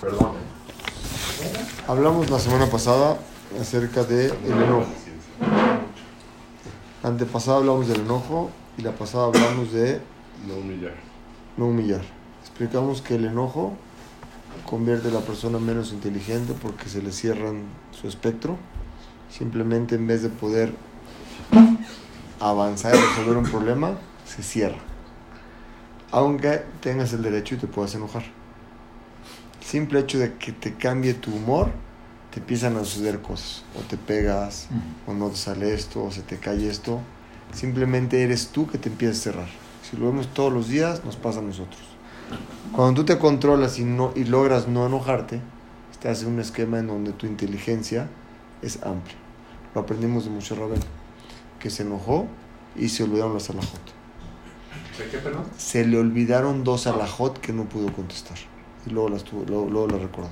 Perdón. Hablamos la semana pasada acerca de el enojo. La antepasada hablamos del enojo y la pasada hablamos de No humillar. no humillar. Explicamos que el enojo convierte a la persona menos inteligente porque se le cierran su espectro. Simplemente en vez de poder avanzar y resolver un problema, se cierra. Aunque tengas el derecho y te puedas enojar. Simple hecho de que te cambie tu humor, te empiezan a suceder cosas. O te pegas, o no te sale esto, o se te cae esto. Simplemente eres tú que te empiezas a cerrar. Si lo vemos todos los días, nos pasa a nosotros. Cuando tú te controlas y, no, y logras no enojarte, estás en un esquema en donde tu inteligencia es amplia. Lo aprendimos de Moshe Rabel, que se enojó y se olvidaron las alajot. ¿De qué, perdón? Se le olvidaron dos alajot que no pudo contestar. Y luego las, tuvo, luego, luego las recordó.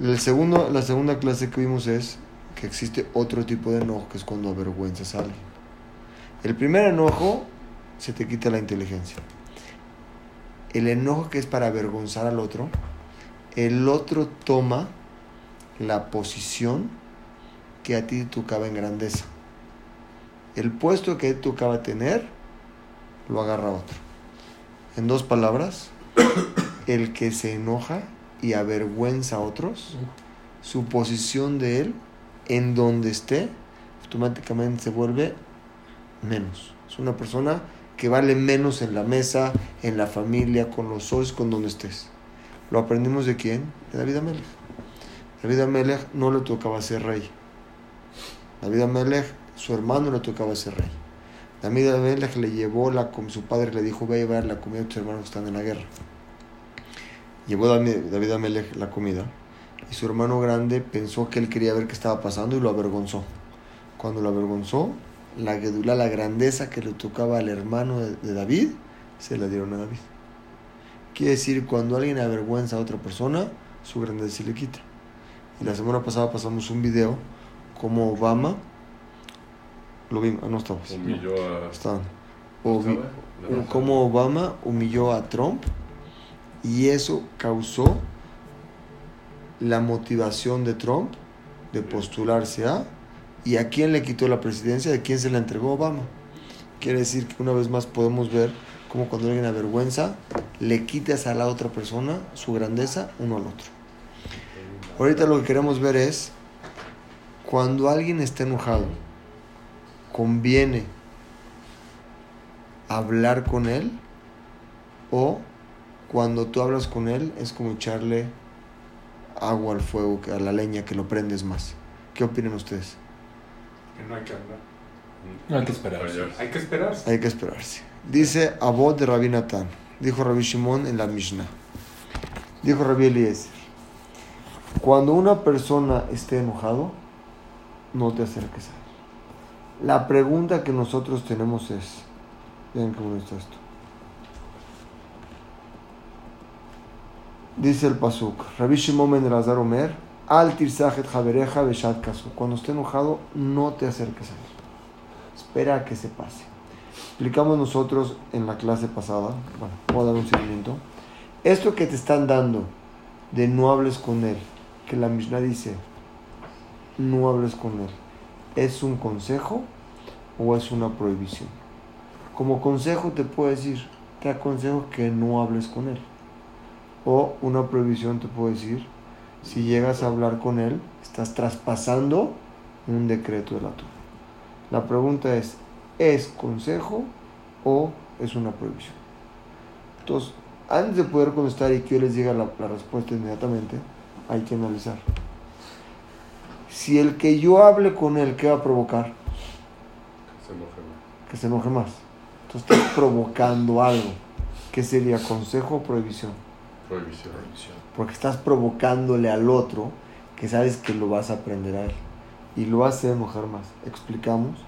El segundo, la segunda clase que vimos es que existe otro tipo de enojo, que es cuando avergüenzas a alguien. El primer enojo se te quita la inteligencia. El enojo que es para avergonzar al otro, el otro toma la posición que a ti te tocaba en grandeza. El puesto que te tocaba tener, lo agarra otro. En dos palabras, el que se enoja y avergüenza a otros, su posición de él, en donde esté, automáticamente se vuelve menos. Es una persona que vale menos en la mesa, en la familia, con los socios, con donde estés. ¿Lo aprendimos de quién? De David Amelech. David Amelech no le tocaba ser rey. David Amelech, su hermano le tocaba ser rey. David Amelech le llevó la su padre le dijo, ve a llevar la comida a tus hermanos que están en la guerra. Llevó David David Amelech la comida y su hermano grande pensó que él quería ver qué estaba pasando y lo avergonzó. Cuando lo avergonzó, la gedulá, la grandeza que le tocaba al hermano de, de David, se la dieron a David. Quiere decir, cuando alguien avergüenza a otra persona, su grandeza se le quita. Y la semana pasada pasamos un video como Obama, lo vimos, no estabas, Humilló a. estaban. O vi- ¿Estaba? cómo Obama humilló a Trump y eso causó la motivación de Trump de postularse a y a quién le quitó la presidencia, de quién se la entregó Obama. Quiere decir que una vez más podemos ver cómo cuando alguien avergüenza, le quitas a la otra persona su grandeza uno al otro. Ahorita lo que queremos ver es cuando alguien está enojado, conviene hablar con él o cuando tú hablas con él es como echarle agua al fuego, a la leña, que lo prendes más. ¿Qué opinan ustedes? Que no hay que hablar. No hay que esperarse. Hay que esperarse. Hay que esperarse. Dice Abod de Rabbi Natán, dijo Rabbi Shimon en la Mishnah. Dijo Rabbi Eliezer, cuando una persona esté enojado, no te acerques a él. La pregunta que nosotros tenemos es, vean cómo está esto. Dice el Pasuk, Rabbi Shimon ben Elazar Omer, Al tirsajet javereja beshat kasu. Cuando esté enojado, no te acerques a él. Espera a que se pase. Explicamos nosotros en la clase pasada, bueno, voy a dar un seguimiento. Esto que te están dando de no hables con él, que la Mishnah dice, no hables con él, ¿es un consejo o es una prohibición? Como consejo te puedo decir, te aconsejo que no hables con él. O una prohibición te puedo decir, si llegas a hablar con él, estás traspasando un decreto de la Torah. La pregunta es, ¿es consejo o es una prohibición? Entonces, antes de poder contestar y que yo les diga la, la respuesta inmediatamente, hay que analizar. Si el que yo hable con él, ¿qué va a provocar? Se enoja más. Que se enoje más. Entonces estás provocando algo. ¿Qué sería consejo o prohibición? Prohibición. Porque estás provocándole al otro que sabes que lo vas a aprender a él. Y lo hace enojar más. Explicamos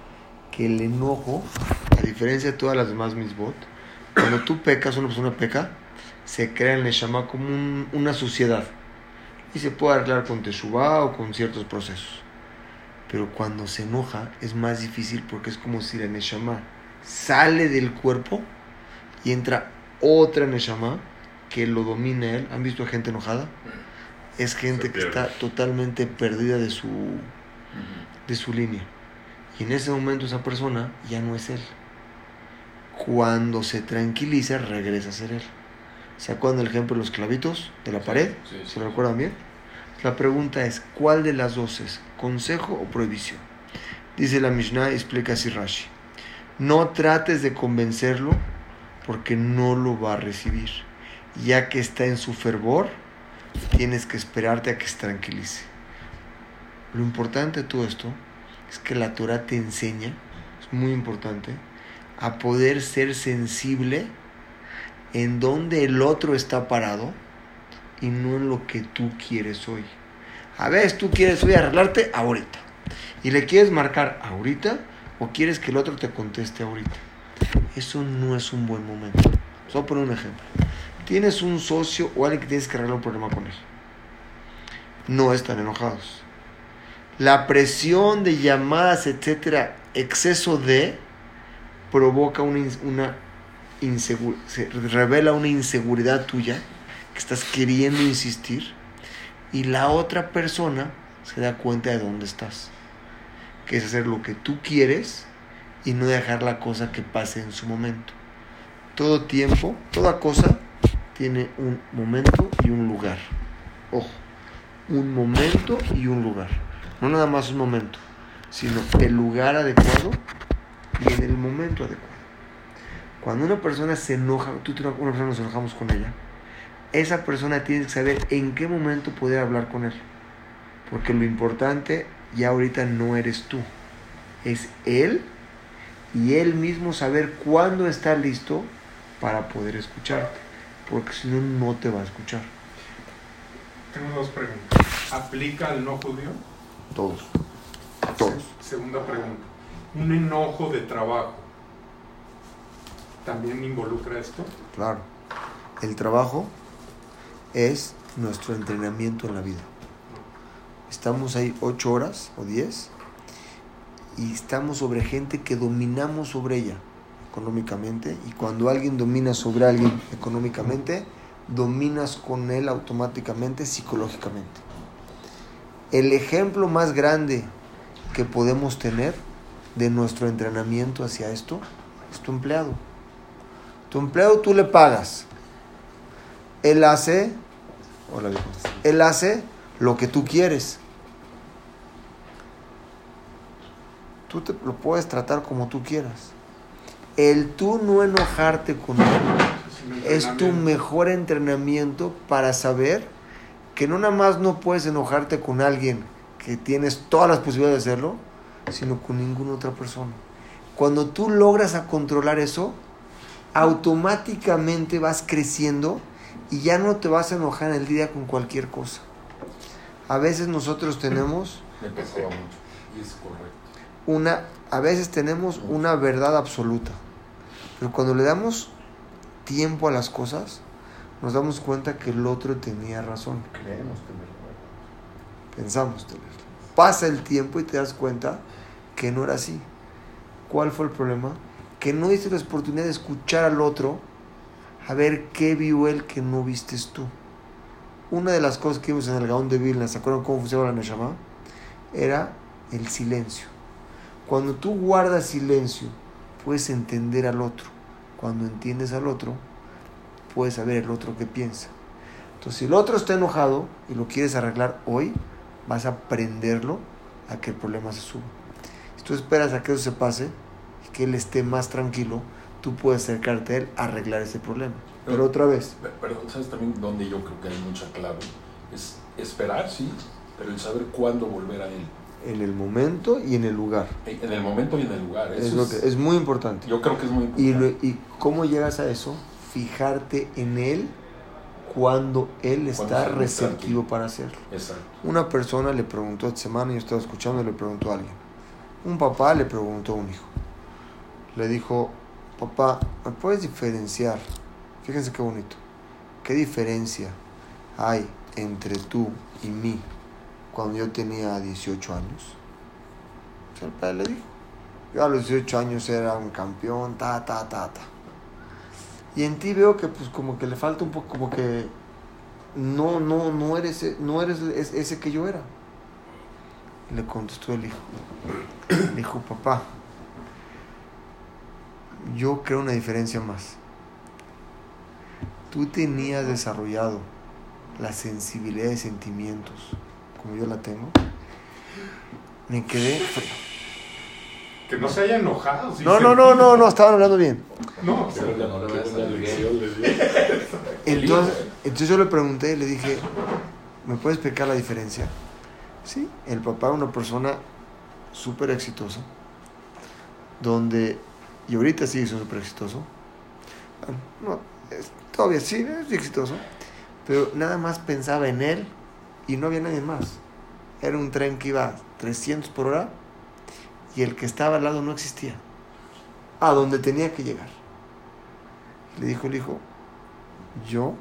que el enojo, a diferencia de todas las demás misbot, cuando tú pecas, una persona peca, se crea en el Neshama como un- una suciedad. Y se puede arreglar con Teshuvah o con ciertos procesos. Pero cuando se enoja es más difícil porque es como si la Neshama sale del cuerpo y entra otra Neshama que lo domina él. ¿Han visto gente enojada? Es gente que está totalmente perdida de su, de su línea. Y en ese momento esa persona ya no es él. Cuando se tranquiliza, regresa a ser él. ¿Se acuerdan del ejemplo de los clavitos de la pared? Sí, sí. ¿Se lo recuerdan bien? La pregunta es, ¿cuál de las dos es? ¿Consejo o prohibición? Dice la Mishnah, explica así Rashi. No trates de convencerlo porque no lo va a recibir. Ya que está en su fervor, tienes que esperarte a que se tranquilice. Lo importante de todo esto es que la Torah te enseña, es muy importante, a poder ser sensible en donde el otro está parado y no en lo que tú quieres hoy. A veces tú quieres hoy arreglarte ahorita y le quieres marcar ahorita o quieres que el otro te conteste ahorita. Eso no es un buen momento. A poner un ejemplo. Tienes un socio o alguien que tienes que arreglar un problema con él. No están enojados. La presión de llamadas, etcétera, exceso de, provoca una, una insegu- se revela una inseguridad tuya que estás queriendo insistir y la otra persona se da cuenta de dónde estás, que es hacer lo que tú quieres y no dejar la cosa que pase en su momento. Todo tiempo, toda cosa tiene un momento y un lugar. Ojo, un momento y un lugar. No nada más un momento, sino el lugar adecuado y en el momento adecuado. Cuando una persona se enoja, tú y una persona nos enojamos con ella, esa persona tiene que saber en qué momento poder hablar con él. Porque lo importante ya ahorita no eres tú, es él y él mismo saber cuándo está listo para poder escucharte. Porque si no, no te va a escuchar. Tengo dos preguntas. ¿Aplica al no judío? Todos. Todos. Se- Segunda pregunta. ¿Un enojo de trabajo también involucra esto? Claro. El trabajo es nuestro entrenamiento en la vida. Estamos ahí ocho horas o diez y estamos sobre gente que dominamos sobre ella económicamente y cuando alguien domina sobre alguien económicamente, dominas con él automáticamente psicológicamente. El ejemplo más grande que podemos tener de nuestro entrenamiento hacia esto es tu empleado. Tu empleado tú le pagas. Él hace, hola, él hace lo que tú quieres. Tú te lo puedes tratar como tú quieras. El tú no enojarte con él es tu mejor entrenamiento para saber que no nada más no puedes enojarte con alguien que tienes todas las posibilidades de hacerlo, sino con ninguna otra persona. Cuando tú logras a controlar eso, automáticamente vas creciendo y ya no te vas a enojar en el día con cualquier cosa. A veces nosotros tenemos Me pesaba mucho. Y es correcto. una, a veces tenemos una verdad absoluta, pero cuando le damos tiempo a las cosas, nos damos cuenta que el otro tenía razón. Creemos tener Pensamos tenerlo. Pasa el tiempo y te das cuenta que no era así. ¿Cuál fue el problema? Que no diste la oportunidad de escuchar al otro a ver qué vio él que no vistes tú. Una de las cosas que vimos en el Gaón de Vilna, ¿se acuerdan cómo funcionaba la Neshama? Era el silencio. Cuando tú guardas silencio, puedes entender al otro. Cuando entiendes al otro, puedes saber el otro qué piensa. Entonces, si el otro está enojado y lo quieres arreglar hoy, vas a prenderlo a que el problema se suba. Si tú esperas a que eso se pase y que él esté más tranquilo, tú puedes acercarte a él a arreglar ese problema. Pero otra vez, Pe- Pero ¿sabes también donde yo creo que hay mucha clave? Es esperar, sí, pero el saber cuándo volver a él. En el momento y en el lugar. En el momento y en el lugar. Es, Eso lo es, que, es muy importante. yo creo que es muy Y, importante. lo- y cómo llegas a eso, fijarte en él cuando él Cuando está receptivo para hacerlo. Exacto. Una persona le preguntó esta semana, yo estaba escuchando, le preguntó a alguien. Un papá le preguntó a un hijo. Le dijo, papá, ¿me puedes diferenciar? Fíjense qué bonito. ¿Qué diferencia hay entre tú y mí cuando yo tenía 18 años? El padre le dijo. Yo a los 18 años era un campeón, ta, ta, ta, ta. Y en ti veo que pues como que le falta un poco, como que no, no, no eres, no eres es- ese que yo era. Le contestó el hijo. Le dijo, papá, yo creo una diferencia más. Tú tenías desarrollado la sensibilidad de sentimientos como yo la tengo. Me quedé... frío. Que no se haya enojado. sí No, se- no, no, no, no, estaban hablando bien. No, Pero que no le. Entonces, entonces yo le pregunté, le dije, ¿me puedes explicar la diferencia? Sí, el papá era una persona súper exitosa, donde, y ahorita sí es súper exitoso, Bueno, no, es- todavía sí es exitoso, pero nada más pensaba en él y no había nadie más. Era un tren que iba a 300 por hora y el que estaba al lado no existía, a donde tenía que llegar. Le dijo el hijo, yo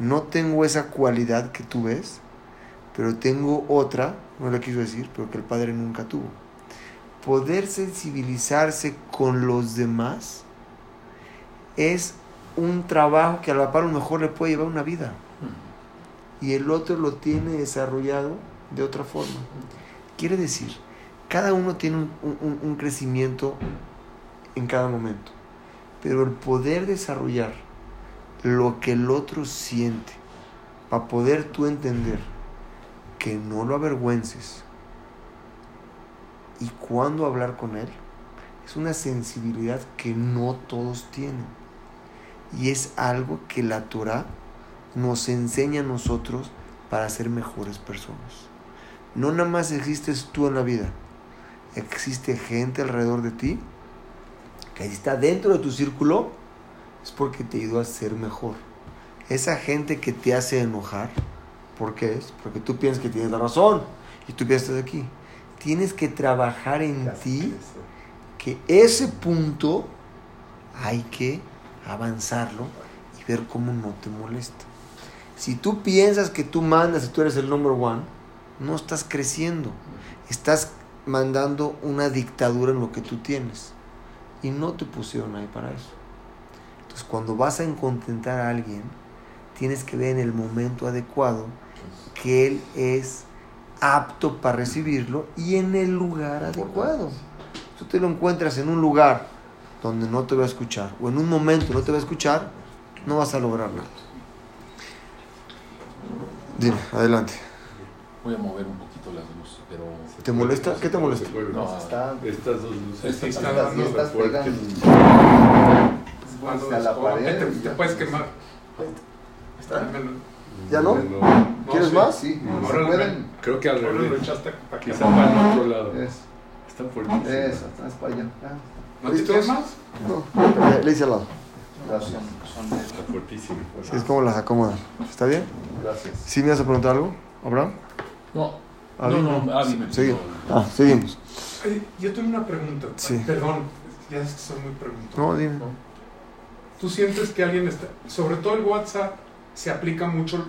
no tengo esa cualidad que tú ves, pero tengo otra, no le quiso decir, pero que el padre nunca tuvo. Poder sensibilizarse con los demás es un trabajo que a la par a lo mejor le puede llevar una vida. Y el otro lo tiene desarrollado de otra forma. Quiere decir, cada uno tiene un, un- crecimiento en cada momento. Pero el poder desarrollar lo que el otro siente, para poder tú entender que no lo avergüences y cuándo hablar con él, es una sensibilidad que no todos tienen. Y es algo que la Torah nos enseña a nosotros para ser mejores personas. No nada más existes tú en la vida, existe gente alrededor de ti que está dentro de tu círculo, es porque te ayudó a ser mejor. Esa gente que te hace enojar, ¿por qué es? Porque tú piensas que tienes la razón y tú piensas aquí. Tienes que trabajar en ti que ese punto hay que avanzarlo y ver cómo no te molesta. Si tú piensas que tú mandas y tú eres el number one, no estás creciendo. Estás mandando una dictadura en lo que tú tienes. Y no te pusieron ahí para eso. Entonces, cuando vas a contentar a alguien, tienes que ver en el momento adecuado que él es apto para recibirlo y en el lugar adecuado. Tú te lo encuentras en un lugar donde no te va a escuchar o en un momento no te va a escuchar, no vas a lograr nada. Dime, adelante. Voy a mover un poquito las luces, pero... ¿Te molesta? ¿Qué te molesta? No, Está, Estas dos luces están dando estas fuertes. pegan Cuando hacia la pared. te, puedes quemar. ¿Ya no? No, ¿Quieres sí. más? Sí, Ahora pueden. creo que al Ahora lo revés. echaste para que Quizá para el otro lado. Es, eso, para allá. ¿No te quemas? No, le, le hice al lado. Gracias. Son, Está fuertísimo. Sí, es como las acomodan. ¿Está bien? gracias. ¿Sí me vas a preguntar algo, Abraham? No, Ah, no, no, Adi me Sigue. Ah, seguimos. Ay, Yo tengo una pregunta. Sí. Perdón, ya es que soy muy preguntón. No, dime. ¿Tú sientes que alguien está, sobre todo el WhatsApp, se aplica mucho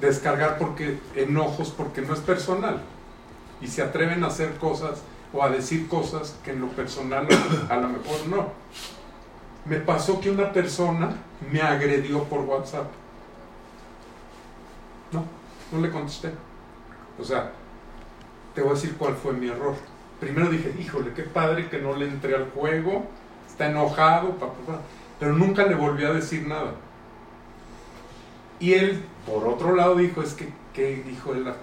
descargar porque enojos, porque no es personal? Y se atreven a hacer cosas o a decir cosas que en lo personal a lo mejor no. Me pasó que una persona me agredió por WhatsApp. No, no le contesté. O sea, te voy a decir cuál fue mi error. Primero dije, híjole, qué padre que no le entré al juego, está enojado, pa, pa, pa", pero nunca le volví a decir nada. Y él, por otro lado, dijo, es que, que dijo la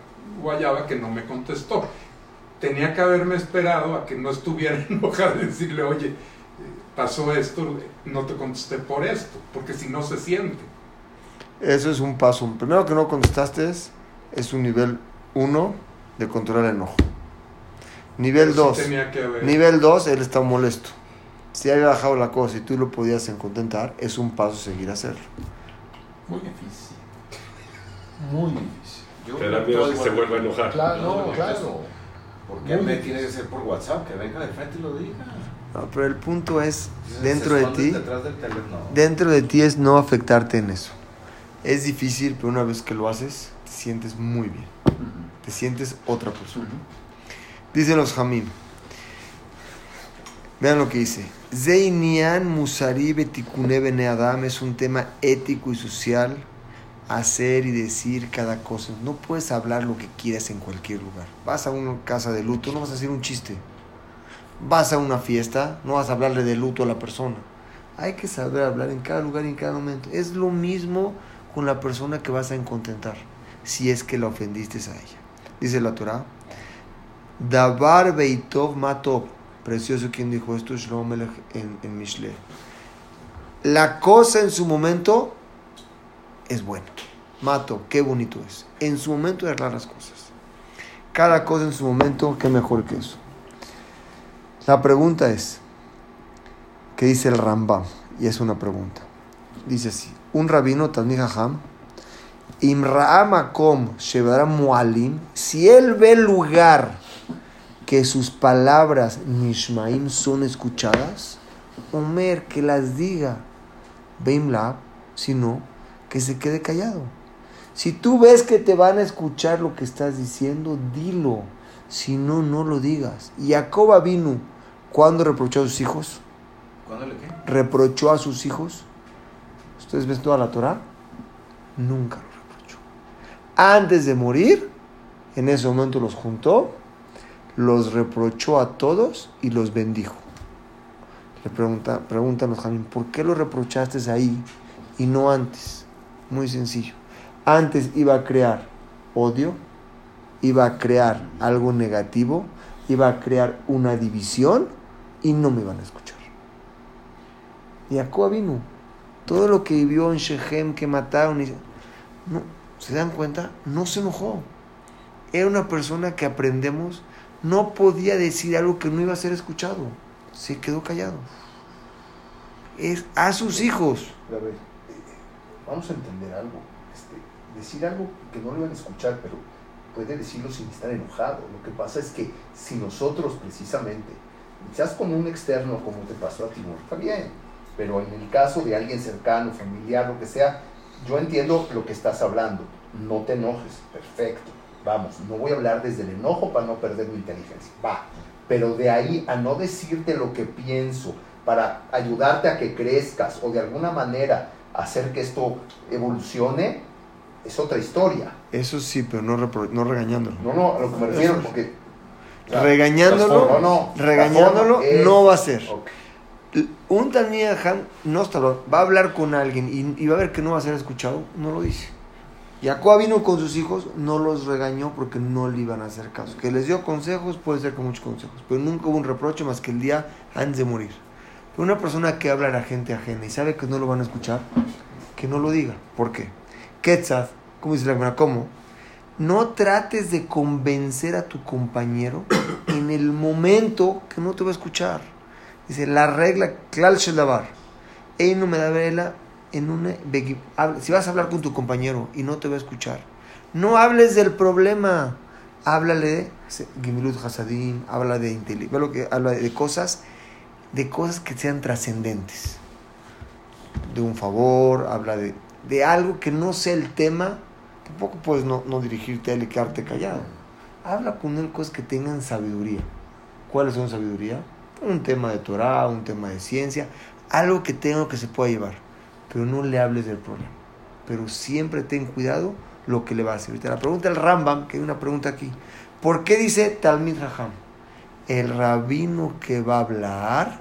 guayaba que no me contestó. Tenía que haberme esperado a que no estuviera enojado y decirle, oye, pasó esto, no te contesté por esto, porque si no se siente. Eso es un paso. Primero que no contestaste es, es un nivel 1 de controlar el enojo. Nivel Pero 2. sí tenía que haber- Nivel 2, él está molesto. Si había bajado la cosa y tú lo podías contentar, es un paso seguir a hacerlo. Muy difícil. Muy difícil. Yo Te da creo miedo que se vuelva a enojar. Claro, No, claro. ¿Por qué me tiene que ser por WhatsApp? Que venga de frente y lo diga. No, pero el punto es, dentro de ti, dentro de ti es no afectarte en eso. Es difícil, pero una vez que lo haces, te sientes muy bien. Ujú. Te sientes otra persona. Ujú. Dicen los Jamim. Vean lo que dice. Zeinian Musari Betikune Bene Adam es un tema ético y social. Hacer y decir cada cosa. No puedes hablar lo que quieras en cualquier lugar. Vas a una casa de luto, no vas a hacer un chiste. Vas a una fiesta, no vas a hablarle de luto a la persona. Hay que saber hablar en cada lugar y en cada momento. Es lo mismo con la persona que vas a contentar, si es que la ofendiste a ella. Dice la Torah, Davar Beitov Matov. Precioso quien dijo esto, Shlomo en, en Mishle. La cosa en su momento es buena. Mato, qué bonito es. En su momento de arreglar las cosas. Cada cosa en su momento, qué mejor que eso. La pregunta es, ¿qué dice el Rambam? Y es una pregunta. Dice así, un rabino, Talmid Hajam, Imra'amakom Shevara Mualim, si él ve lugar que sus palabras Nishmaim son escuchadas, Omer que las diga, Beimlab, si no, que se quede callado. Si tú ves que te van a escuchar lo que estás diciendo, dilo. Si no, no lo digas. Jacob vino cuando reprochó a sus hijos. ¿Cuándo le qué? Reprochó a sus hijos. ¿Ustedes ven toda la Torah? Nunca lo reprochó. Antes de morir, en ese momento los juntó, los reprochó a todos y los bendijo. Le pregunta, pregúntanos, Jamín, ¿por qué lo reprochaste ahí y no antes? Muy sencillo. Antes iba a crear odio, iba a crear algo negativo, iba a crear una división y no me iban a escuchar. Y Jacob vino. Todo lo que vivió en Shechem, que mataron, no, ¿se dan cuenta? No se enojó. Era una persona que aprendemos, no podía decir algo que no iba a ser escuchado. Se quedó callado. Es a sus hijos. A ver, vamos a entender algo. Este, decir algo que no lo iban a escuchar, pero puede decirlo sin estar enojado. Lo que pasa es que si nosotros precisamente, quizás con un externo como te pasó a Timur, está bien, pero en el caso de alguien cercano, familiar, lo que sea, yo entiendo lo que estás hablando. No te enojes, perfecto. Vamos, no voy a hablar desde el enojo para no perder mi inteligencia. Va. Pero de ahí a no decirte lo que pienso, para ayudarte a que crezcas o de alguna manera hacer que esto evolucione, es otra historia. Eso sí, pero no, no regañándolo. No, no, a lo que me refiero, porque... regañándolo, no, regañándolo es- no va a ser. Ok. Un Jajam no está va a hablar con alguien y, y va a ver que no va a ser escuchado, no lo dice. Jacob vino con sus hijos, no los regañó porque no le iban a hacer caso. Que les dio consejos, puede ser con muchos consejos, pero nunca hubo un reproche más que el día antes de morir. Pero una persona que habla a la gente ajena y sabe que no lo van a escuchar, que no lo diga. ¿Por qué? Quetzal, ¿cómo dice la Gemara? ¿Cómo? No trates de convencer a tu compañero en el momento que no te va a escuchar. Dice, la regla, klal habla- Si vas a hablar con tu compañero y no te va a escuchar, no hables del problema. Háblale de Gimilut Hasadim, habla de habla de cosas, de cosas que sean trascendentes. De un favor, habla de, de algo que no sea el tema. Tampoco puedes no, no dirigirte a él y quedarte callado. Habla con él cosas que tengan sabiduría. ¿Cuáles son sabiduría? Un tema de Torah, un tema de ciencia, algo que tenga que se pueda llevar. Pero no le hables del problema. Pero siempre ten cuidado lo que le va a. Te la pregunta el Rambam, que hay una pregunta aquí. ¿Por qué dice Talmid Raham? El rabino que va a hablar,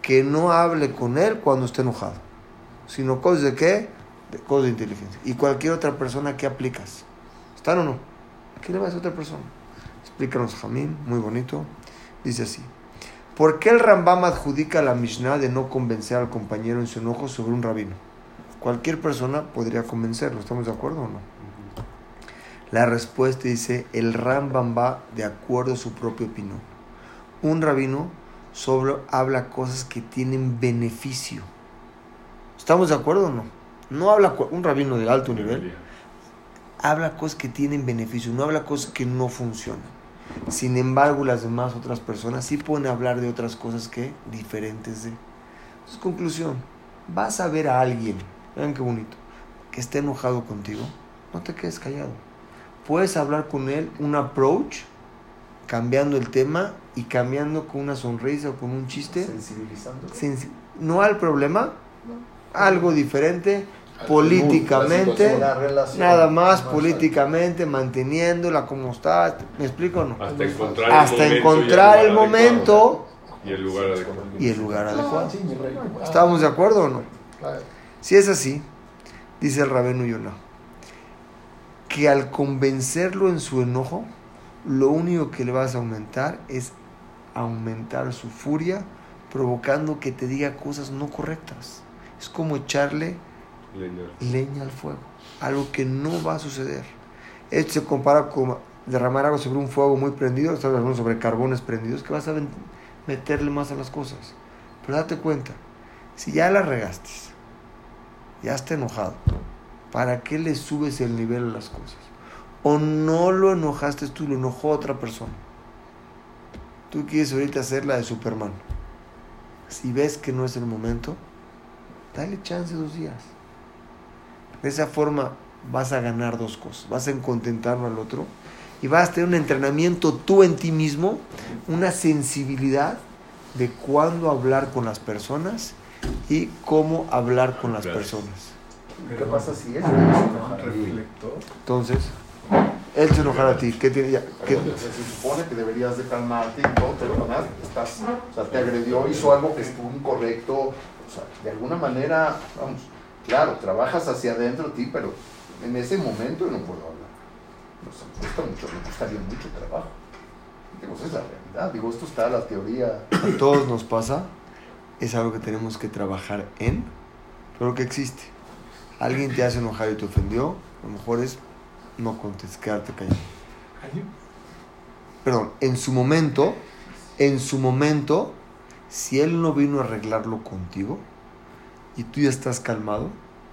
que no hable con él cuando esté enojado. Sino cosas de qué? De cosas de inteligencia. Y cualquier otra persona que aplicas. ¿Están o no? ¿Qué le va a a otra persona? Explícanos, Jamín, muy bonito. Dice así. ¿Por qué el Rambam adjudica la Mishnah de no convencer al compañero en su enojo sobre un rabino? Cualquier persona podría convencerlo, ¿estamos de acuerdo o no? La respuesta dice, el Rambam va de acuerdo a su propia opinión. Un rabino solo habla cosas que tienen beneficio. ¿Estamos de acuerdo o no? No habla un rabino de alto nivel, habla cosas que tienen beneficio, no habla cosas que no funcionan. Sin embargo, las demás otras personas sí pueden hablar de otras cosas que diferentes de. Entonces, conclusión, vas a ver a alguien, vean qué bonito, que esté enojado contigo, no te quedes callado. Puedes hablar con él un approach cambiando el tema y cambiando con una sonrisa o con un chiste, Sensibilizando. sensi- no al problema, algo diferente, políticamente, La relación. nada más políticamente, manteniéndola como está, ¿me explico o no? Hasta encontrar el Hasta momento y encontrar el lugar momento adecuado. Y el lugar adecuado. y el lugar adecuado. Sí, mi rey. ¿Estamos de acuerdo o no? Si es así, dice el rabino Yonah, que al convencerlo en su enojo, lo único que le vas a aumentar es aumentar su furia, provocando que te diga cosas no correctas. Es como echarle Leña. al fuego, algo que no va a suceder. Esto se compara con derramar agua sobre un fuego muy prendido, hablando sobre carbones prendidos, que vas a meterle más a las cosas. Pero date cuenta, si ya la regaste, ya está enojado, ¿para qué le subes el nivel a las cosas? O no lo enojaste tú, lo enojó otra persona. Tú quieres ahorita hacer la de Superman. Si ves que no es el momento, dale chance dos días. De esa forma vas a ganar dos cosas. Vas a contentarlo al otro y vas a tener un entrenamiento tú en ti mismo, una sensibilidad de cuándo hablar con las personas y cómo hablar con las Gracias. personas. ¿Qué pasa si él se enoja? reflector. Entonces, él se enojará a ti. ¿Qué tiene ya? ¿Qué- se supone que deberías de calmarte y todo, pero nada, estás, o sea, te agredió, hizo algo que estuvo incorrecto, o sea, de alguna manera, vamos, claro, trabajas hacia adentro de ti, pero en ese momento no puedo hablar. Me cuesta mucho, me costaría mucho trabajo. Digo, es la realidad, digo, esto está la teoría, a todos nos pasa, es algo que tenemos que trabajar en, pero que existe. Alguien te hace enojar y te ofendió, a lo mejor es no contestar, quedarte callado. Perdón, en su momento, en su momento, si él no vino a arreglarlo contigo y tú ya estás calmado,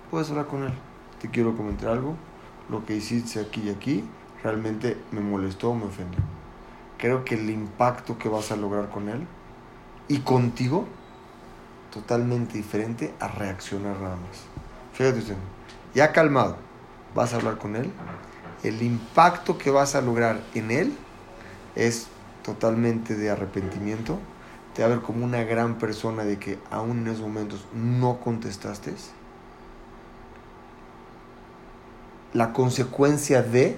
puedes hablar con él. Te quiero comentar algo, lo que hiciste aquí y aquí realmente me molestó o me ofendió. Creo que el impacto que vas a lograr con él y contigo, totalmente diferente a reaccionar nada más. Fíjate usted, ya calmado, vas a hablar con él, el impacto que vas a lograr en él es totalmente de arrepentimiento, te va a ver como una gran persona de que aún en esos momentos no contestaste. La consecuencia de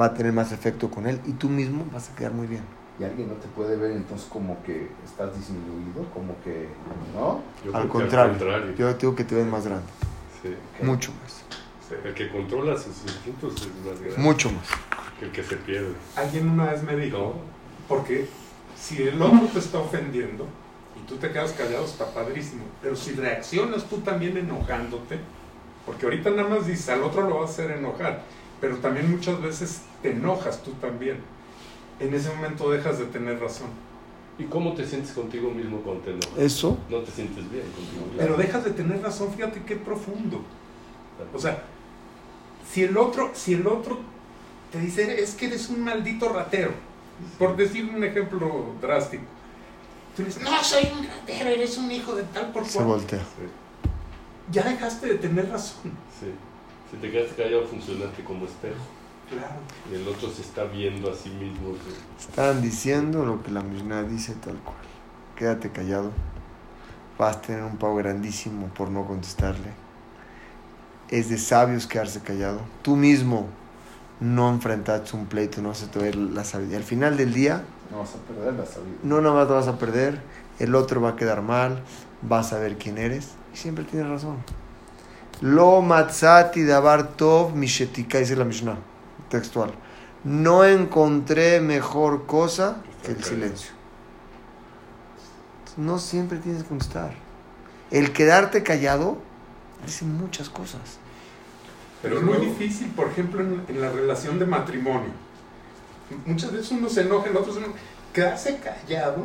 va a tener más efecto con él y tú mismo vas a quedar muy bien. y alguien no te puede ver entonces como que estás disminuido, como que, ¿no? Yo al creo que contrario, yo te digo que te ves más grande, Sí. mucho más, El que controla sus instintos es más grande mucho más. que el que se pierde. Alguien una vez me dijo, ¿no? porque si el otro te está ofendiendo y tú te quedas callado, está padrísimo. Pero si reaccionas tú también enojándote, porque ahorita nada más dices, al otro lo vas a hacer enojar, pero también muchas veces te enojas tú también. En ese momento dejas de tener razón. ¿Y cómo te sientes contigo mismo cuando te enojas? Eso, No te sientes bien contigo mismo. Pero dejas de tener razón, fíjate qué profundo. O sea, si el otro, si el otro te dice, es que eres un maldito ratero, por decir un ejemplo drástico, tú le dices, no soy un ratero, eres un hijo de tal por se cual. voltea. Sí, Ya dejaste de tener razón. sí. Si te quedas callado, funcionaste como espejo. Claro. Y el otro se está viendo a sí mismo. que- Están diciendo lo que la Mishnah dice tal cual. Quédate callado. Vas a tener un pago grandísimo por no contestarle. Es de sabios quedarse callado. Tú mismo no enfrentaste un pleito, no se te ve la sabiduría. Al final del día, No vas a perder la sabiduría. no nada más te vas a perder, el otro va a quedar mal, vas a ver quién eres y siempre tienes razón. Lo matzati davar tov mishetika, dice la Mishnah, textual. No encontré mejor cosa que el silencio. No siempre tienes que contestar. El quedarte callado dice muchas cosas. Pero es muy difícil, por ejemplo, en, en la relación de matrimonio. Muchas veces uno se enoja, el otro se enoja. Quedarse callado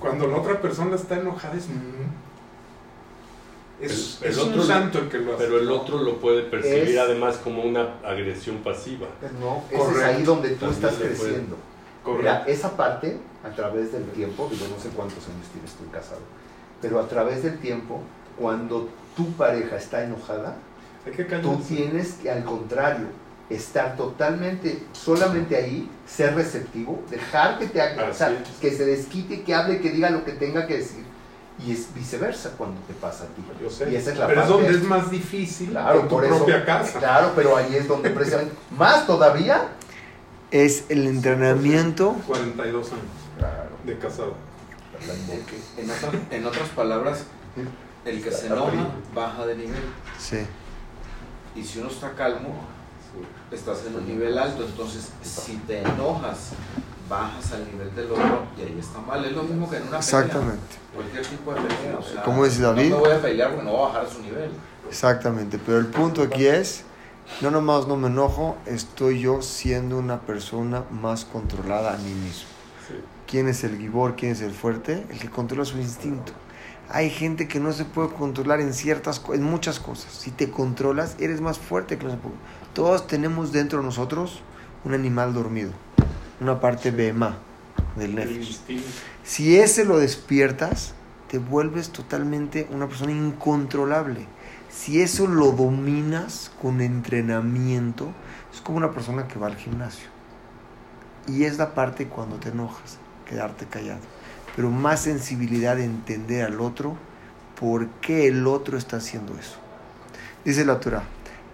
cuando la otra persona está enojada es... mm, Es, El- el es otro un santo el que lo hace. Pero el otro lo puede percibir Es- además como una agresión pasiva. No, ese es ahí donde tú También estás creciendo. Mira, esa parte, a través del tiempo, digo, no sé cuántos años tienes tú casado, pero a través del tiempo, cuando tu pareja está enojada, tú tienes que, al contrario, estar totalmente, solamente ahí, ser receptivo, dejar que te haga, o sea, es. que se desquite, que hable, que diga lo que tenga que decir. Y es viceversa cuando te pasa a ti. Yo sé. Y esa es la pero es parte- donde es más difícil Claro, en tu por eso. propia casa. Claro, pero ahí es donde precisamente, más todavía. Es el entrenamiento. 42 años Claro. de casado. En, otra- en otras palabras, el que se enoja baja de nivel. Sí. Y si uno está calmo, estás en un nivel alto. Entonces, si te enojas, bajas al nivel del otro y ahí está mal. Es lo mismo que en una pelea. Exactamente. Cualquier tipo de pelea. O sea, ¿Cómo dice David? No me voy a pelear porque no voy a bajar a su nivel. Exactamente. Pero el punto aquí es, no nomás no me enojo, estoy yo siendo una persona más controlada a mí mismo. Sí. ¿Quién es el gibor? ¿Quién es el fuerte? El que controla su instinto. Hay gente que no se puede controlar en ciertas en muchas cosas. Si te controlas, eres más fuerte que los Todos tenemos dentro de nosotros un animal dormido, una parte BMA del El nefesh. Si ese lo despiertas, te vuelves totalmente una persona incontrolable. Si eso lo dominas con entrenamiento, es como una persona que va al gimnasio. Y es la parte cuando te enojas, quedarte callado. Pero más sensibilidad de entender al otro, por qué el otro está haciendo eso. Dice la Torah,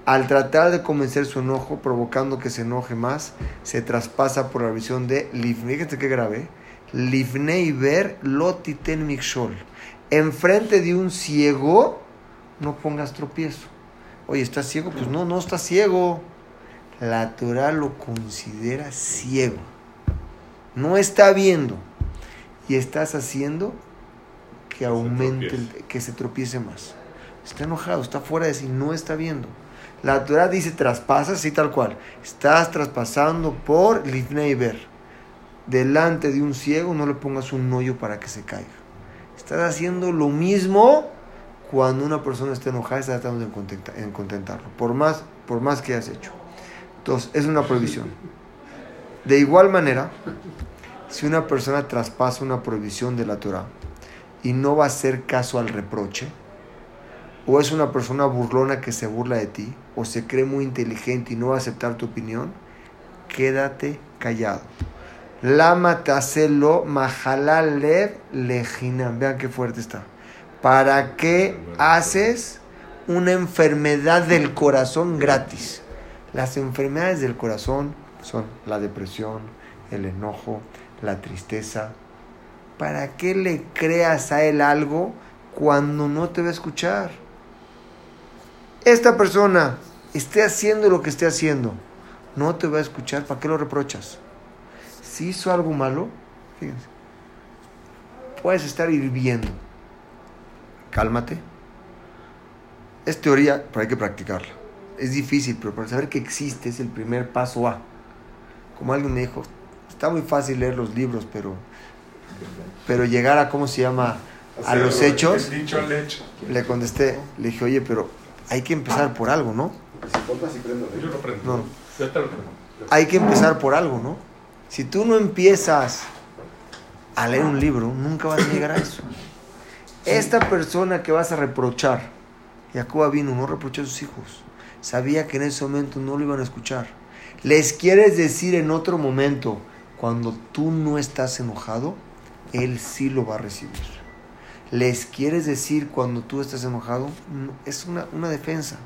al tratar de convencer su enojo, provocando que se enoje más, se traspasa por la visión de Livnei. Fíjate qué grave. Livnei ver lotiten mikshol. Enfrente de un ciego, no pongas tropiezo. Oye, ¿estás ciego? Pues no, no está ciego. La Torah lo considera ciego. No está viendo. Y estás haciendo que aumente, el- que se tropiece más. Está enojado, está fuera de sí, no está viendo. La Torah dice traspasas, así tal cual. Estás traspasando por Livnei ver. Delante de un ciego no le pongas un hoyo para que se caiga. Estás haciendo lo mismo cuando una persona está enojada, estás tratando de contenta- en contentarlo. Por más, por más que hayas hecho. Entonces, es una prohibición. De igual manera, si una persona traspasa una prohibición de la Torah y no va a hacer caso al reproche, o es una persona burlona que se burla de ti, o se cree muy inteligente y no va a aceptar tu opinión, quédate callado. Lama taselo mahalalev lejinam. Vean qué fuerte está. ¿Para qué haces una enfermedad del corazón gratis? Las enfermedades del corazón son la depresión, el enojo, la tristeza. ¿Para qué le creas a él algo cuando no te va a escuchar? Esta persona esté haciendo lo que esté haciendo, no te va a escuchar, ¿para qué lo reprochas? Si hizo algo malo, fíjense, puedes estar hirviendo. Cálmate. Es teoría, pero hay que practicarla. Es difícil, pero para saber que existe es el primer paso A. Como alguien me dijo, está muy fácil leer los libros, pero, pero llegar a, ¿cómo se llama? A Hacer los hechos, el dicho al hecho. le contesté, le dije, oye, pero hay que empezar por algo, ¿no? Si cortas y prendo. Yo lo prendo. No. Ya te lo- hay que empezar por algo, ¿no? Si tú no empiezas a leer un libro, nunca vas a llegar a eso. Esta persona que vas a reprochar, Jacoba vino, no reprochó a sus hijos. Sabía que en ese momento no lo iban a escuchar. Les quieres decir en otro momento, cuando tú no estás enojado, él sí lo va a recibir. Les quieres decir cuando tú estás enojado, no, es una, una defensa,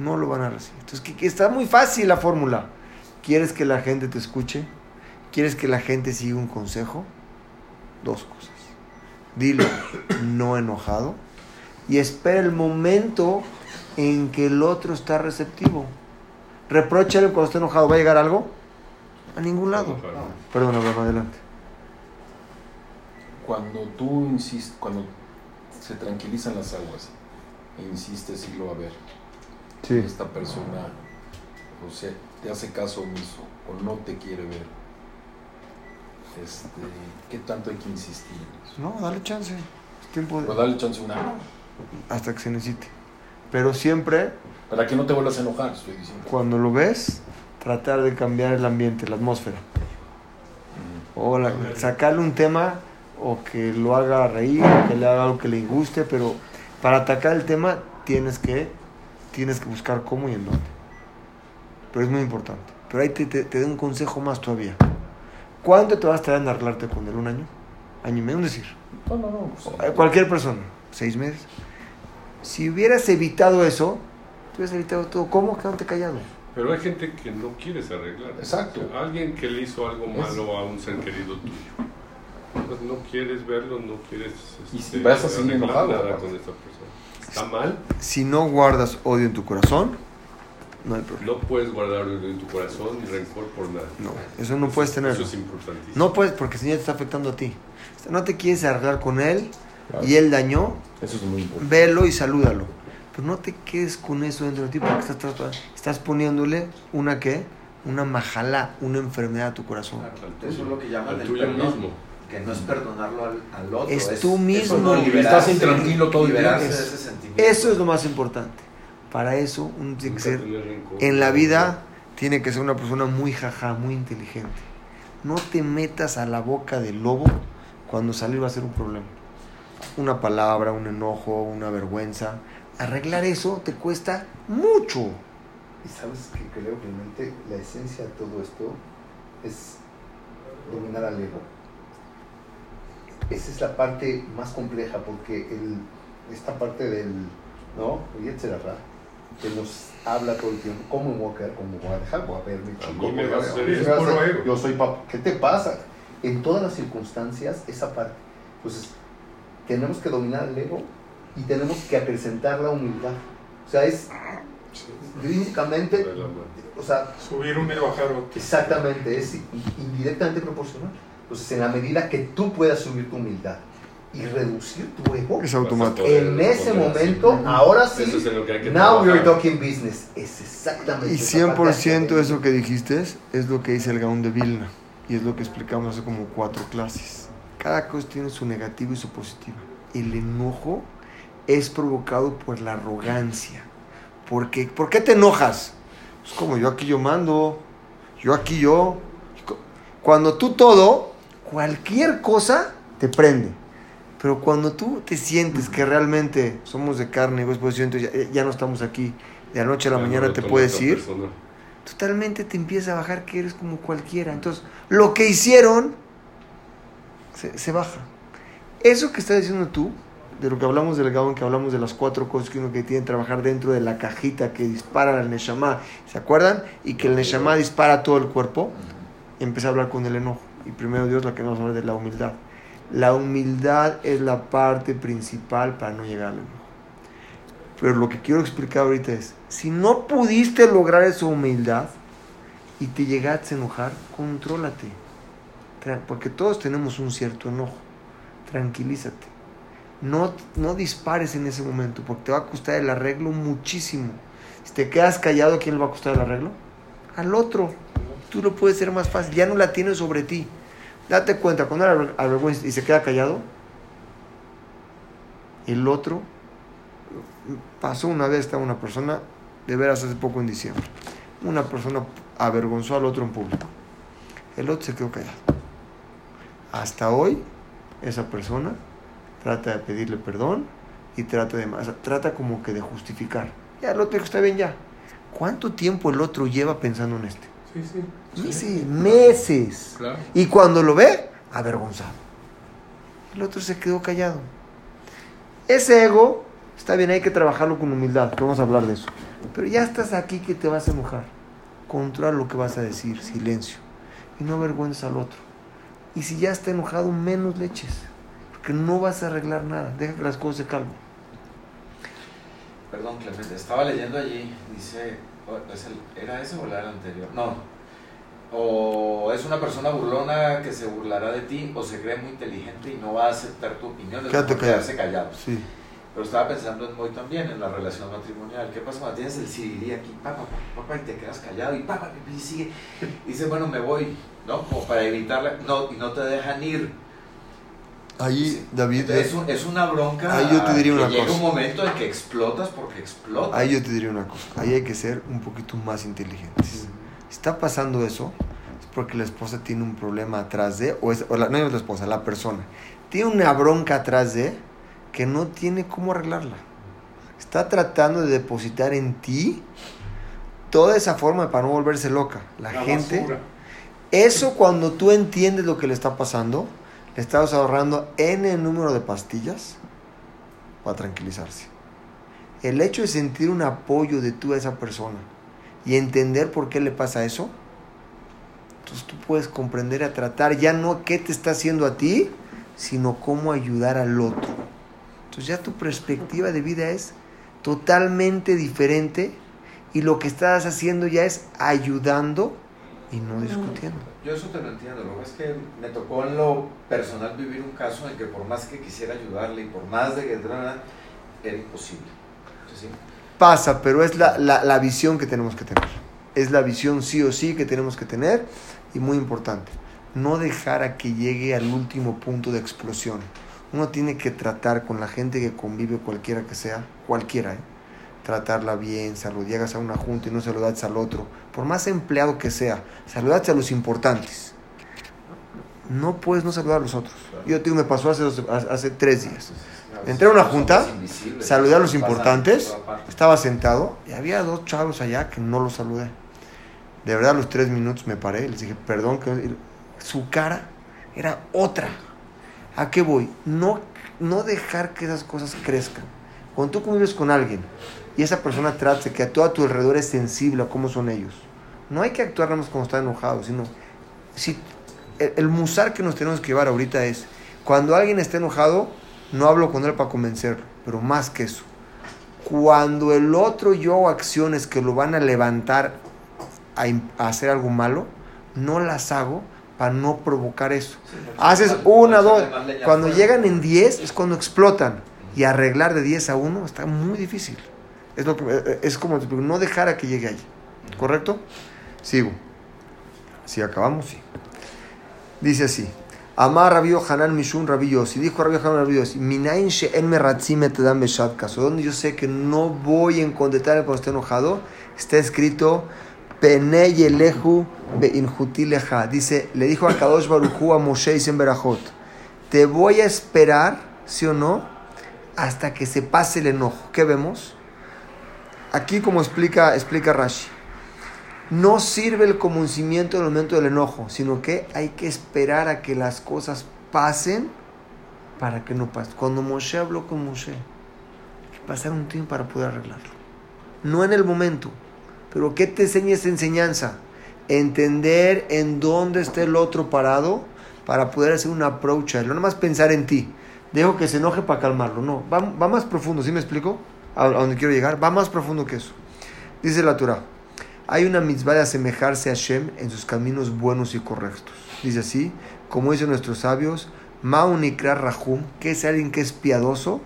no lo van a recibir. Entonces, que, que está muy fácil la fórmula. ¿Quieres que la gente te escuche? ¿Quieres que la gente siga un consejo? Dos cosas. Dilo no enojado y espera el momento en que el otro está receptivo. Repróchale cuando esté enojado. ¿Va a llegar algo? A ningún lado. Perdón, Abraham, adelante. Cuando tú insistes, cuando se tranquilizan las aguas e insistes irlo a ver, Sí. esta persona, o sea, te hace caso omiso o no te quiere ver, este, ¿qué tanto hay que insistir? en eso? No, dale chance. Es tiempo de- Pero dale chance una hasta que se necesite. Pero siempre, para que no te vuelvas a enojar, estoy diciendo. cuando lo ves, tratar de cambiar el ambiente, la atmósfera. O la- sacarle un tema o que lo haga reír, o que le haga algo que le guste, pero para atacar el tema tienes que, tienes que buscar cómo y en dónde. pero es muy importante. Pero ahí te, te, te doy un consejo más todavía. ¿Cuánto te vas a tardar en arreglarte con él? ¿Un año? ¿Año y medio? Un decir. No, no, no. pues, Eh, Cualquier persona. ¿Seis meses? Si hubieras evitado eso, te hubieras evitado todo. ¿Cómo? Quédate callado. Pero hay gente que no quieres arreglar. Exacto. O sea, alguien que le hizo algo malo a un ser querido tuyo. Pues no quieres verlo, no quieres Y este, si vas así arreglar enojado, nada con esa persona. Está mal, Si no guardas odio en tu corazón, no hay problema. no puedes guardarlo en tu corazón ni rencor por nada. No, eso no puedes tenerlo. Eso es importantísimo. No puedes porque si ya te está afectando a ti. No te quieres arreglar con él Claro. y él dañó, Eso es muy importante. velo y salúdalo. Pero no te quedes con eso dentro de ti porque estás, estás, estás poniéndole una qué? Una majala, una enfermedad a tu corazón. Claro, Eso es lo que llaman Al el tuyo perdón, mismo. que no es perdonarlo al, al otro. Es tú mismo. liberarse, estás intranquilo todo el día. Es- ese sentimiento. Eso es lo más importante. Para eso uno tiene que ser, en la vida, tiene que ser una persona muy jaja, muy inteligente. No te metas a la boca del lobo cuando salir va a ser un problema. Una palabra, un enojo, una vergüenza. Arreglar eso te cuesta mucho. Y sabes que creo realmente la esencia de todo esto es dominar al ego. Esa es la parte más compleja porque el, esta parte del, ¿no? Y etcétera, que nos habla todo el tiempo, ¿cómo me voy a quedar? ¿Cómo me voy a dejar? Voy a verme chico, me vas a hacer ¿qué eso, me vas a puro hacer? Yo soy papá. ¿Qué te pasa? En todas las circunstancias, esa parte. Entonces, tenemos que dominar el ego y tenemos que acrecentar la humildad. O sea, es De mano. o sea, Subir uno y bajar otro. exactamente, es indirectamente proporcional. Entonces, en la medida que tú puedas subir tu humildad y reducir tu ego, Es automático. en ese momento, ahora Eso es sí, en lo que hay que now we're trabajar. talking business. Es exactamente Y esa parte 100% académica. eso que dijiste es lo que dice el Gaón de Vilna. Y es lo que explicamos hace como cuatro clases. Cada cosa tiene su negativo y su positivo. El enojo es provocado por la arrogancia. Porque, ¿Por qué te enojas? Es como yo aquí yo mando, yo aquí yo. Cuando tú todo, cualquier cosa te prende. Pero cuando tú te sientes que realmente somos de carne y hueso, pues siento, ya, ya no estamos aquí, de la noche a la Ya mañana te puedes ir, totalmente te empieza a bajar que eres como cualquiera. Entonces, lo que hicieron se, se baja. Eso que estás diciendo tú, de lo que hablamos del Gaón, que hablamos de las cuatro cosas que uno que tiene que trabajar dentro de la cajita que dispara al Neshama, ¿se acuerdan? Y que el Neshama dispara todo el cuerpo. Empecé a hablar con el enojo. Y primero Dios, la que vamos a hablar de la humildad. La humildad es la parte principal para no llegar al enojo. Pero lo que quiero explicar ahorita es, si no pudiste lograr esa humildad y te llegaste a enojar, contrólate. Porque todos tenemos un cierto enojo. Tranquilízate. No, no dispares en ese momento porque te va a costar el arreglo muchísimo. Si te quedas callado, ¿a quién le va a costar el arreglo? Al otro. Tú lo puedes hacer más fácil. Ya no la tienes sobre ti. Date cuenta, cuando la avergüenza y se queda callado, el otro pasó una vez, estaba una persona, de veras hace poco en diciembre, una persona avergonzó al otro en público. El otro se quedó callado. Hasta hoy, esa persona trata de pedirle perdón y trata de, sea, trata como que de justificar. Ya el otro dijo, está bien ya. ¿Cuánto tiempo el otro lleva pensando en este? Sí, sí. Meses, meses. Claro. Y cuando lo ve, avergonzado. El otro se quedó callado. Ese ego, está bien, hay que trabajarlo con humildad, vamos a hablar de eso. Pero ya estás aquí que te vas a enojar. Controla lo que vas a decir, silencio. Y no avergüences al otro. Y si ya está enojado, menos leches. Porque no vas a arreglar nada. Deja que las cosas se calmen. Perdón, Clemente, estaba leyendo allí, dice, ¿era ese o era el anterior? No. O es una persona burlona que se burlará de ti o se cree muy inteligente y no va a aceptar tu opinión. Es Quédate callado. quedarse callado. Sí. Pero estaba pensando en Moy también, en la relación matrimonial. ¿Qué pasa cuando tienes el CDD aquí, papá, papá, y te quedas callado y papá, y sigue? Y dice, bueno, me voy, ¿no? Como para evitarla, no, y no te dejan ir. Ahí. David, Es, un- es una bronca. Ahí yo te diría que una llega cosa. un momento en que explotas porque explotas. ahí yo te diría una cosa. Ahí hay que ser un poquito más inteligentes. Si está pasando eso, es porque la esposa tiene un problema atrás de, o, es, o la, no es la esposa, la persona, tiene una bronca atrás de que no tiene cómo arreglarla. Está tratando de depositar en ti toda esa forma para no volverse loca. La, gente, basura. eso cuando tú entiendes lo que le está pasando, estás ahorrando N número de pastillas para tranquilizarse. El hecho de sentir un apoyo de tú a esa persona y entender por qué le pasa eso, entonces tú puedes comprender a tratar ya no qué te está haciendo a ti, sino cómo ayudar al otro. Entonces ya tu perspectiva de vida es totalmente diferente y lo que estás haciendo ya es ayudando y no discutiendo. Yo eso te lo entiendo, lo que es que me tocó en lo personal vivir un caso en que por más que quisiera ayudarle y por más de que era imposible. Sí. Pasa, pero es la, la, la visión que tenemos que tener. Es la visión sí o sí que tenemos que tener y muy importante, no dejar a que llegue al último punto de explosión. Uno tiene que tratar con la gente que convive, cualquiera que sea, cualquiera, ¿eh? Tratarla bien, salud. Llegas a una junta y no saludas al otro, por más empleado que sea, saludate a los importantes. No puedes no saludar a los otros. Yo te digo, me pasó hace, dos- hace tres días. Entré a una junta. Saludé a los importantes, estaba sentado y había dos chavos allá que no los saludé. De verdad, a los tres minutos me paré y les dije, perdón, que no-". su cara era otra. ¿A qué voy? No, no dejar que esas cosas crezcan. Cuando tú convives con alguien y esa persona trata que a todo a tu alrededor es sensible a cómo son ellos, no hay que actuar nada más cuando está enojado, sino si el, el musar que nos tenemos que llevar ahorita es cuando alguien está enojado, no hablo con él para convencerlo, pero más que eso, cuando el otro yo hago acciones que lo van a levantar a, hacer algo malo, no las hago para no provocar eso. Sí, Haces una, dos. Cuando llegan en 10 es cuando explotan. Y arreglar de 10 a 1 está muy difícil. Es, lo eh, es como te no dejar a que llegue ahí. ¿Correcto? Sigo. Si acabamos, sí. Dice así. Amar Rabio Hanan Mishun Rabio Si dijo Rabio Hanan Rabio Minain she'en meratzim et adam beshat kaso. Donde yo sé que no voy a contestar cuando esté enojado, está escrito Pene yelehu beinjuti leja. Dice, le dijo a Kadosh Baruchu a Moshe y Berajot, te voy a esperar, sí o no, hasta que se pase el enojo. ¿Qué vemos? Aquí como explica, explica Rashi, no sirve el conocimiento en el momento del enojo, sino que hay que esperar a que las cosas pasen para que no pase. Cuando Moshe habló con Moshe, hay que pasar un tiempo para poder arreglarlo. No en el momento, pero ¿qué te enseña esa enseñanza? Entender en dónde está el otro parado para poder hacer un approach a él. No más pensar en ti. Dejo que se enoje para calmarlo. No, va, va más profundo, ¿sí me explico? A, donde quiero llegar. Va más profundo que eso. Dice la Torah. Hay una mitzvah de asemejarse a Shem en sus caminos buenos y correctos. Dice así, como dicen nuestros sabios, Maunikra Rahum, que es alguien que es piadoso,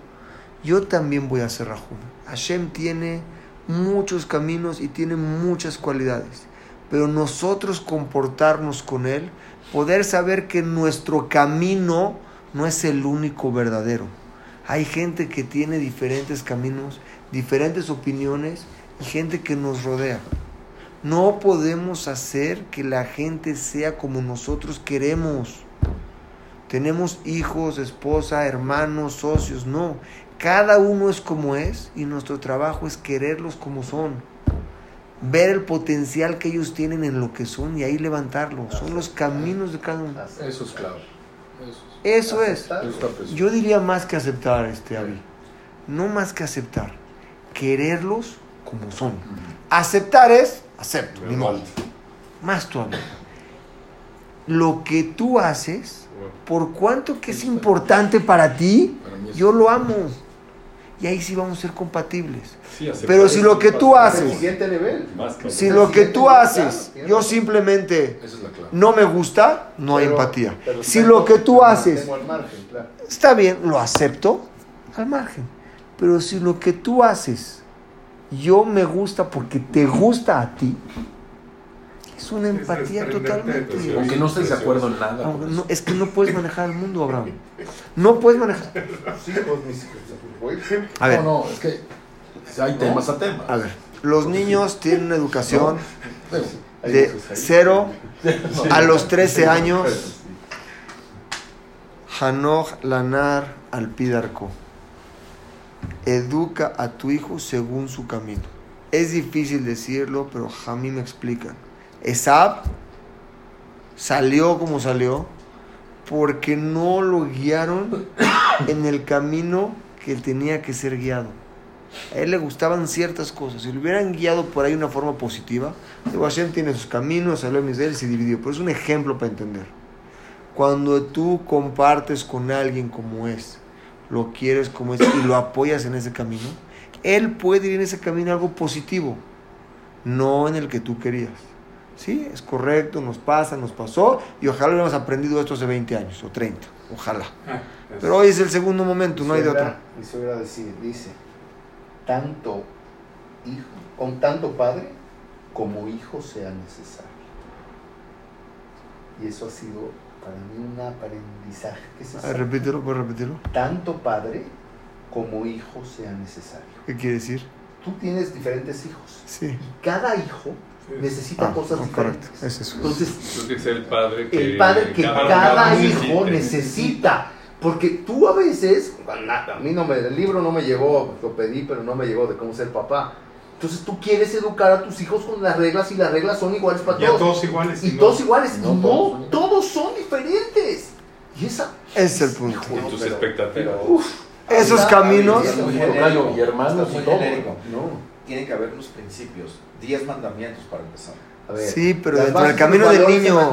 yo también voy a ser Rahum. Hashem tiene muchos caminos y tiene muchas cualidades, pero nosotros comportarnos con Él, poder saber que nuestro camino no es el único verdadero. Hay gente que tiene diferentes caminos, diferentes opiniones y gente que nos rodea. No podemos hacer que la gente sea como nosotros queremos. Tenemos hijos, esposa, hermanos, socios, no. Cada uno es como es y nuestro trabajo es quererlos como son. Ver el potencial que ellos tienen en lo que son y ahí levantarlo. Son los caminos de cada uno. Eso es clave. Eso Eso es. Aceptar. es, eso está precioso. Yo diría más que aceptar, este Avi. No más que aceptar. Quererlos como son. Aceptar es acepto, ni modo. Más todavía. Lo que tú haces, por cuanto que es importante para ti, yo lo amo. Y ahí sí vamos a ser compatibles. Sí, Pero si lo que tú haces- nivel. Si lo que tú nivel, haces, claro, yo simplemente es no me gusta, no hay empatía. pero Si lo que tú haces margen, claro. está bien, lo acepto al margen. Pero si lo que tú haces, yo me gusta porque te gusta a ti, es una empatía totalmente. Aunque no estés de acuerdo en nada. No, pues. no, es que no puedes manejar el mundo, Abraham. No puedes manejar. Sí, pues mis hijos. güey. A ver, No, no, es que hay temas a temas. a ver. Los niños tienen una educación de hijos ahí. 0 a los 13 años. Hanoch Lanar al Pidarco. Educa a tu hijo según su camino. Es difícil decirlo, pero a mí me explican. Esab salió como salió porque no lo guiaron en el camino que tenía que ser guiado. A él le gustaban ciertas cosas. Si lo hubieran guiado por ahí de una forma positiva, tiene sus caminos, salió de él y se dividió. Pero es un ejemplo para entender. Cuando tú compartes con alguien como es, lo quieres como es y lo apoyas en ese camino, él puede ir en ese camino algo positivo, no en el que tú querías. Sí, es correcto, nos pasa, nos pasó y ojalá lo hubiéramos aprendido esto hace 20 años o 30, ojalá. Ah, Pero hoy es el segundo momento, no hay de otra. Mi suegra decir, dice, tanto hijo, con tanto padre como hijo sea necesario. Y eso ha sido para mí un aprendizaje. ¿Qué es eso? Ah, repítelo, ¿puedes repetirlo? Tanto padre como hijo sea necesario. ¿Qué quiere decir? Tú tienes diferentes hijos Sí. y cada hijo. Necesita Ah, cosas diferentes. correcto, es eso. Entonces, el padre que el padre que cada hijo necesita. Porque tú a veces, a mí no me, el libro no me llegó, lo pedí, pero no me llegó de cómo ser papá. Entonces tú quieres educar a tus hijos con las reglas y las reglas son iguales para Y a todos. todos iguales. y no- todos iguales. No, y no, todos son- todos son diferentes. Y esa... Es el punto. Y tus Pero- expectativas. Esos caminos- y hermanos y todo. No. Tiene que haber unos principios, 10 mandamientos para empezar. A ver, Sí, pero dentro del camino del niño.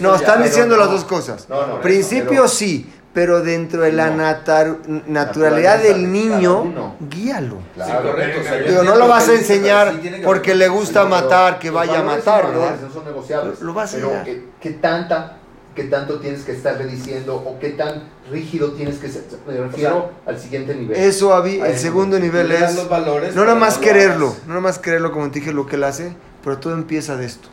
No, están diciendo no. las dos cosas. No, no, Principio pero- sí, pero dentro de la No. natar- naturalidad Naturaleza del de niño, guíalo. Claro. sí, correcto. o sea, yo Digo, no lo vas a enseñar sí porque le gusta matar, que vaya a matar, son negociables. Lo vas a Pero enseñar. ¿qué, qué tanta, qué tanto tienes que estarle diciendo o qué tan rígido tienes que ser? Me refiero al siguiente nivel. Eso, Avi, A el segundo nivel das es los valores, no nada más lo quererlo, no nada más quererlo como te dije lo que él hace, pero todo empieza de esto.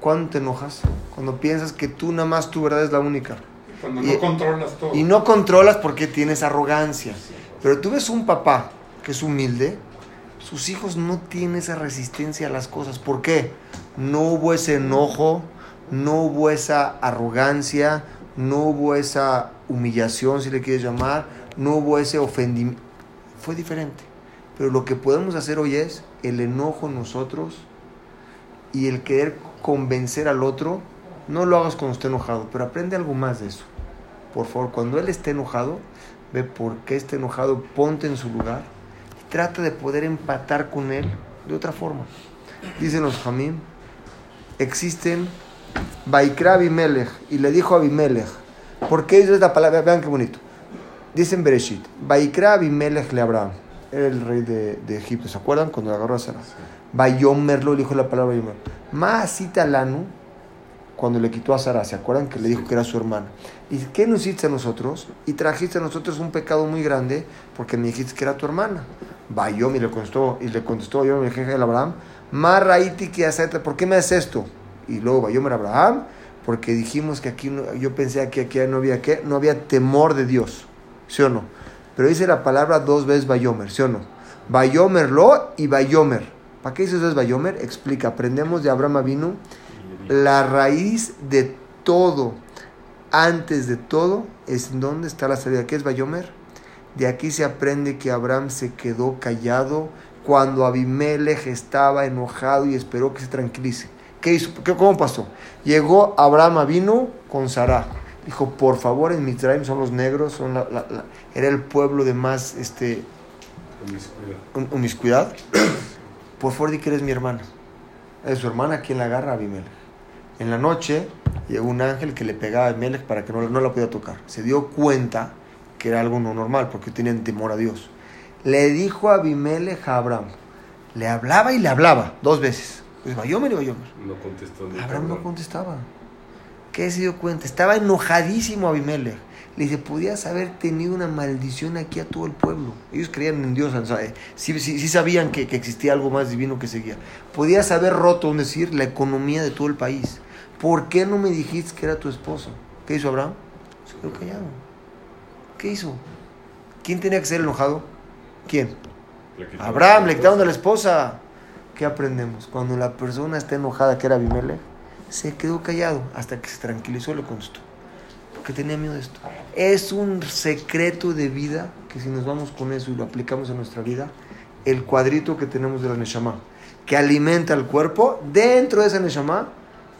¿Cuándo te enojas? Cuando piensas que tú nada más tu verdad es la única. Cuando Y- no controlas todo. Y no controlas porque tienes arrogancia. Pero tú ves un papá que es humilde, sus hijos no tienen esa resistencia a las cosas. ¿Por qué? No hubo ese enojo, no hubo esa arrogancia, no hubo esa humillación, si le quieres llamar, no hubo ese ofendimiento. Fue diferente. Pero lo que podemos hacer hoy es el enojo en nosotros y el querer convencer al otro. No lo hagas cuando esté enojado, pero aprende algo más de eso. Por favor, cuando él esté enojado, ve por qué está enojado, ponte en su lugar y trata de poder empatar con él de otra forma. Dicen los existen Baikra Abimelech y le dijo a Abimelech, ¿por qué es la palabra? Vean qué bonito. Dicen Bereshit, Baikra Abimelech le Abraham, era el rey de, de Egipto, ¿se acuerdan? Cuando le agarró a Sara. Bayomerlo, le dijo la palabra Bayomer. Maasita Lanu, cuando le quitó a Sara, ¿se acuerdan que le dijo que era su hermana? ¿Y qué nos hiciste a nosotros? Y trajiste a nosotros un pecado muy grande porque me dijiste que era tu hermana. Bayom y le contestó, y le contestó yo, el jefe de Abraham, Marraiti que ¿por qué me haces esto? Y luego Bayom era Abraham, porque dijimos que aquí, no- yo pensé que aquí no había qué, no había temor de Dios, ¿sí o no? Pero dice la palabra dos veces Bayomer, ¿sí o no? Bayomer lo y Bayomer. ¿Para qué dice dos veces Bayomer? Explica, aprendemos de Abraham vino la raíz de todo, antes de todo, es dónde está la salida. ¿Qué es Bayomer? De aquí se aprende que Abraham se quedó callado cuando Abimelech estaba enojado y esperó que se tranquilice. ¿Qué hizo? ¿Qué, ¿Cómo pasó? Llegó Abraham vino con Sarah. Dijo, por favor, en Mitzrayim son los negros, son la- la- la- era el pueblo de más este. Por favor, di que eres mi hermana. Es su hermana quien la agarra a Abimelech. En la noche llegó un ángel que le pegaba a Abimelech para que no, no la pudiera tocar. Se dio cuenta que era algo no normal porque tenían temor a Dios. Le dijo a Abimelech a Abraham. Le hablaba y le hablaba dos veces. Pues Bayomer y Bayomer. No contestó ni Abraham no contestaba. ¿Qué se dio cuenta? Estaba enojadísimo Abimelech. Le dice, podías haber tenido una maldición aquí a todo el pueblo. Ellos creían en Dios, sea, eh, sí, sí- sí sabían que, que existía algo más divino que seguía. Podías haber roto, es decir, la economía de todo el país. ¿Por qué no me dijiste que era tu esposo? ¿Qué hizo Abraham? Se quedó callado. ¿Qué hizo? ¿Quién tenía que ser enojado? ¿Quién? Le Abraham, le quitaron de la esposa. ¿Qué aprendemos? Cuando la persona está enojada, que era Abimelech, se quedó callado hasta que se tranquilizó y le contestó. Porque tenía miedo de esto. Es un secreto de vida que si nos vamos con eso y lo aplicamos en nuestra vida, el cuadrito que tenemos de la Neshama. que alimenta el cuerpo, dentro de esa Neshama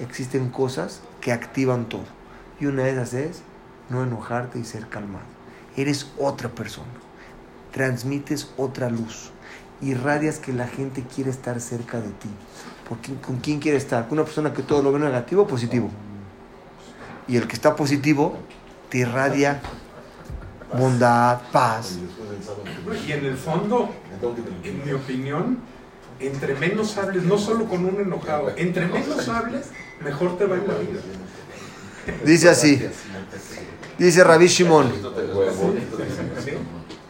existen cosas que activan todo. Y una de esas es no enojarte y ser calmado. Eres otra persona. Transmites otra luz. Irradias que la gente quiere estar cerca de ti. Porque, ¿Con quién quiere estar? ¿Con una persona que todo lo ve negativo o positivo? Y el que está positivo te irradia bondad, paz. Y en el fondo, en mi opinión, entre menos hables, no solo con un enojado, entre menos hables, mejor te va en la vida. Dice así, dice Rabbi Shimon,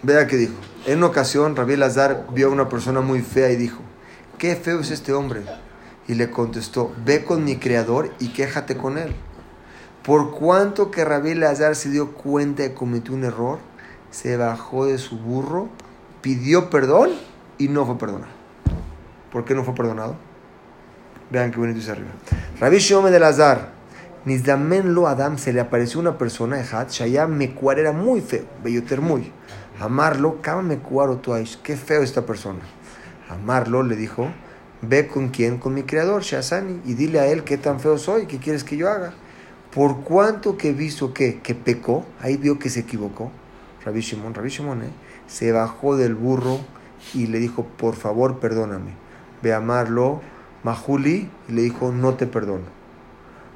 vea que dijo, en una ocasión Rabbi Lazar vio a una persona muy fea y dijo, qué feo es este hombre. Y le contestó, ve con mi creador y quéjate con él. Por cuanto que Rabbi Lazar se dio cuenta de que cometió un error, se bajó de su burro, pidió perdón y no fue perdonado. ¿Por qué no fue perdonado? Vean qué bonito dice arriba. Rabbi Shimon de Lazar, Nizdamen lo Adam, se le apareció una persona, Ejat, Shayam Mekuar era muy feo, belloter muy. Amarlo, Kama Mekuar Otuaish, qué feo esta persona. Amarlo le dijo, ve con quién, con mi creador, Shazani, y dile a él qué tan feo soy, qué quieres que yo haga. Por cuanto que visto que, que pecó, ahí vio que se equivocó. Rabbi Shimon, Rabbi Shimon, ¿eh? se bajó del burro y le dijo, por favor, perdóname. Ve a amarlo, Mahuli, y le dijo, no te perdono.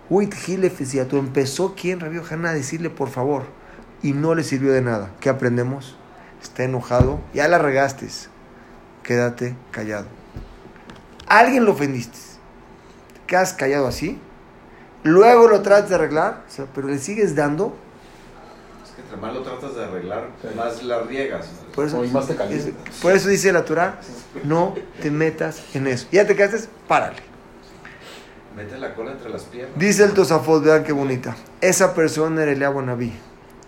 Tú empezó quien, Rabbi Haná, a decirle, por favor, y no le sirvió de nada. ¿Qué aprendemos? Está enojado, ya la regaste. Quédate callado. Alguien lo ofendiste. ¿Te quedas callado así? Luego lo tratas de arreglar, o sea, pero le sigues dando. Es que entre más lo tratas de arreglar, más la riegas. Por eso, más te es- por eso dice la Torah, no te metas en eso. Ya te quedaste, párale. Mete la cola entre las piernas. Dice el Tosafot, vean qué bonita. Esa persona era Eliab Naví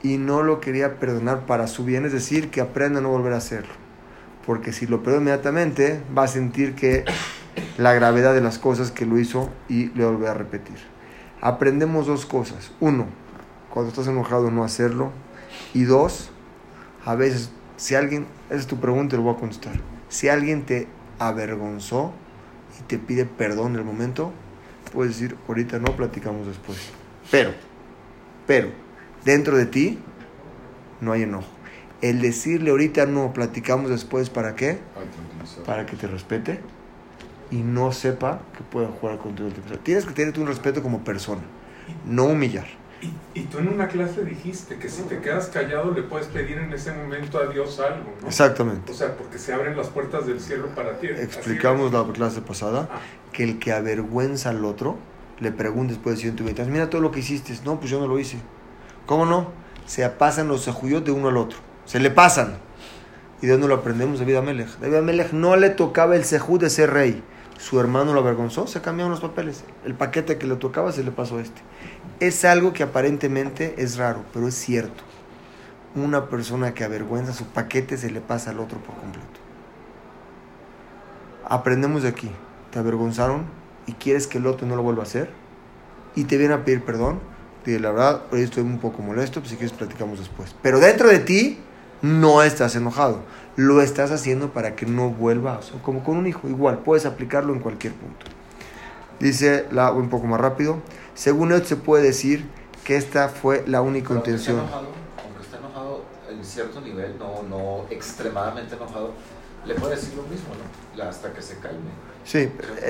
y no lo quería perdonar para su bien, es decir, que aprenda a no volver a hacerlo. Porque si lo perdona inmediatamente, va a sentir que la gravedad de las cosas que lo hizo y le volver a repetir. Aprendemos dos cosas. Uno, cuando estás enojado no hacerlo. Y dos, a veces, si alguien, esa es tu pregunta lo voy a contestar. Si alguien te avergonzó y te pide perdón en el momento, puedes decir, ahorita no, platicamos después. Pero, pero, dentro de ti no hay enojo. El decirle ahorita no, platicamos después, ¿para qué? Para que te respete y no sepa que puede jugar contigo. el tiempo. Tienes que tener un respeto como persona, no humillar. Y, y tú en una clase dijiste que si te quedas callado le puedes pedir en ese momento a Dios algo, ¿no? Exactamente. O sea, porque se abren las puertas del cielo para ti. Explicamos la clase pasada Ah. que el que avergüenza al otro, le pregunta después de 120 años, mira todo lo que hiciste. No, pues yo no lo hice. ¿Cómo no? Se pasan los sejuyot de uno al otro. Se le pasan. ¿Y de dónde lo aprendemos? De David Amelech. David Amelech no le tocaba el sejud de ser rey. Su hermano lo avergonzó, se cambiaron los papeles. El paquete que le tocaba se le pasó a este. Es algo que aparentemente es raro, pero es cierto. Una persona que avergüenza su paquete se le pasa al otro por completo. Aprendemos de aquí. Te avergonzaron y quieres que el otro no lo vuelva a hacer y te viene a pedir perdón. Dile, la verdad, hoy estoy un poco molesto, pues si quieres platicamos después. Pero dentro de ti no estás enojado. Lo estás haciendo para que no vuelva, o sea, como con un hijo, igual, puedes aplicarlo en cualquier punto. Dice la un poco más rápido. Según esto se puede decir que esta fue la única Pero aunque esté intención. enojado, aunque esté enojado en cierto nivel, no, no extremadamente enojado, le puede decir lo mismo, ¿no? Hasta que se calme. Sí,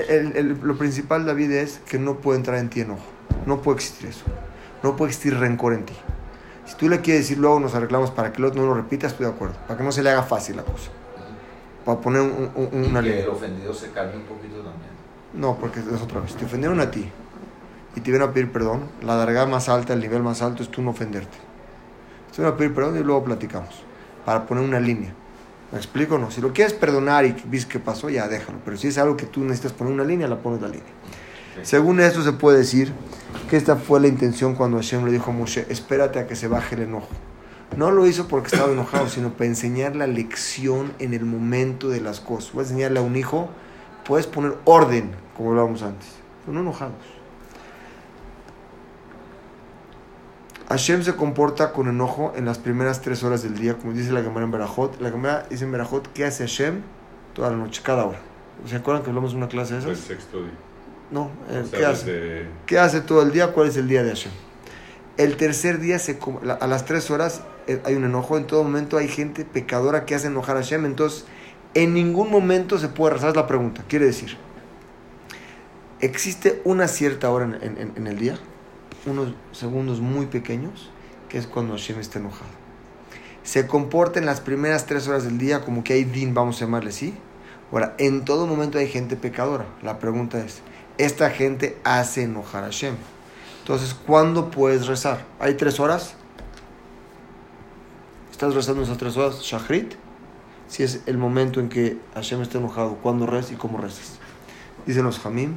el- el- lo principal, David, es que no puede entrar en ti enojo. No puede existir eso. No puede existir rencor en ti. Si tú le quieres decir luego nos arreglamos para que el otro no lo repita, estoy de acuerdo. Para que no se le haga fácil la cosa. Para poner un- un- Y una que línea. el ofendido se calme un poquito también. No, porque es otra vez. Te ofendieron a ti y te vienen a pedir perdón. La largada más alta, el nivel más alto es tú no ofenderte. Te vienen a pedir perdón y luego platicamos. Para poner una línea. ¿Me explico o no? Si lo quieres perdonar y ves qué pasó, ya déjalo. Pero si es algo que tú necesitas poner una línea, la pones la línea. Según esto se puede decir que esta fue la intención cuando Hashem le dijo a Moshe, espérate a que se baje el enojo. No lo hizo porque estaba enojado, sino para enseñar la lección en el momento de las cosas. Voy a enseñarle a un hijo, puedes poner orden, como hablábamos antes, pero no enojados. Hashem se comporta con enojo en las primeras tres horas del día, como dice la Gemara en Berajot. La Gemara dice en Berajot, ¿qué hace Hashem? Toda la noche, cada hora. ¿Se acuerdan que hablamos de una clase de El esas? sexto día. No, ¿qué hace? ¿Qué hace todo el día? ¿Cuál es el día de Hashem? El tercer día, se, a las tres horas, eh, hay un enojo. En todo momento hay gente pecadora que hace enojar a Hashem. Entonces, en ningún momento se puede rezar. La pregunta. Quiere decir, existe una cierta hora en, en- en- en el día, unos segundos muy pequeños, que es cuando Hashem está enojado. Se comporta en las primeras tres horas del día como que hay din, vamos a llamarle así. Ahora, en todo momento hay gente pecadora. La pregunta es, esta gente hace enojar a Hashem. Entonces, ¿cuándo puedes rezar? ¿Hay tres horas? ¿Estás rezando esas tres horas? Shachrit. Si es el momento en que Hashem está enojado, ¿cuándo rezas y cómo rezas? Dicen los Hamim,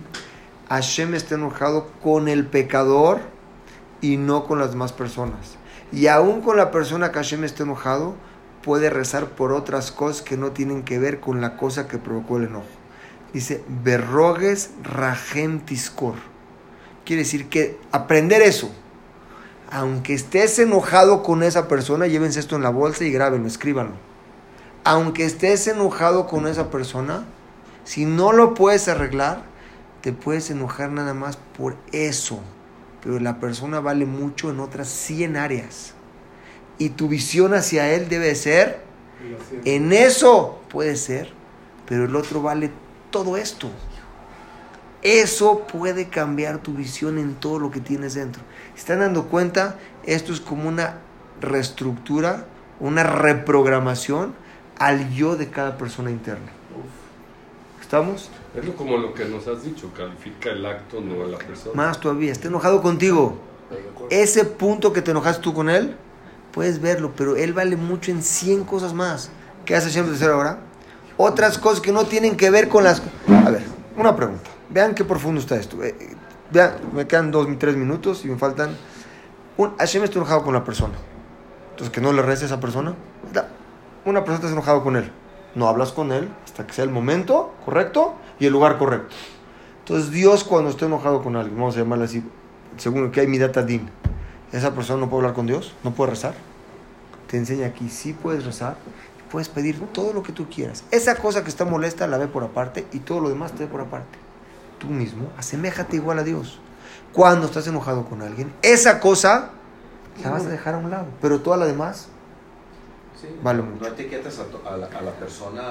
Hashem está enojado con el pecador y no con las demás personas. Y aún con la persona que Hashem está enojado, puede rezar por otras cosas que no tienen que ver con la cosa que provocó el enojo. Dice, Berrogues Rahem Tiskor. Quiere decir que aprender eso, aunque estés enojado con esa persona, llévense esto en la bolsa y grábenlo, escríbanlo. Aunque estés enojado con esa persona, si no lo puedes arreglar, te puedes enojar nada más por eso. Pero la persona vale mucho en otras 100 áreas. Y tu visión hacia él debe ser, en eso puede ser, pero el otro vale todo esto. Eso puede cambiar tu visión en todo lo que tienes dentro. ¿Están dando cuenta? Esto es como una reestructura, una reprogramación al yo de cada persona interna. ¿Estamos? Es lo- como lo que nos has dicho, califica el acto, no a la persona. Más todavía, está enojado contigo. Ese punto que te enojaste tú con él, puedes verlo, pero él vale mucho en 100 cosas más. ¿Qué hace Hashem tercera ahora? Otras cosas que no tienen que ver con las... A ver, una pregunta. Vean qué profundo está esto. Eh, eh, vean, me quedan dos, tres minutos y me faltan... Un, Hashem está enojado con la persona. Entonces, que no le reces a esa persona. Una persona está enojado con él. No hablas con él hasta que sea el momento correcto y el lugar correcto. Entonces, Dios cuando está enojado con alguien, vamos a llamarle así, según que hay midata din, esa persona no puede hablar con Dios, no puede rezar. Te enseña aquí, sí puedes rezar, puedes pedir todo lo que tú quieras. Esa cosa que está molesta la ve por aparte y todo lo demás te ve por aparte. Tú mismo, aseméjate igual a Dios. Cuando estás enojado con alguien, esa cosa la vas a dejar a un lado, pero toda la demás Sí, Vale no mucho. etiquetas a, a la, a la persona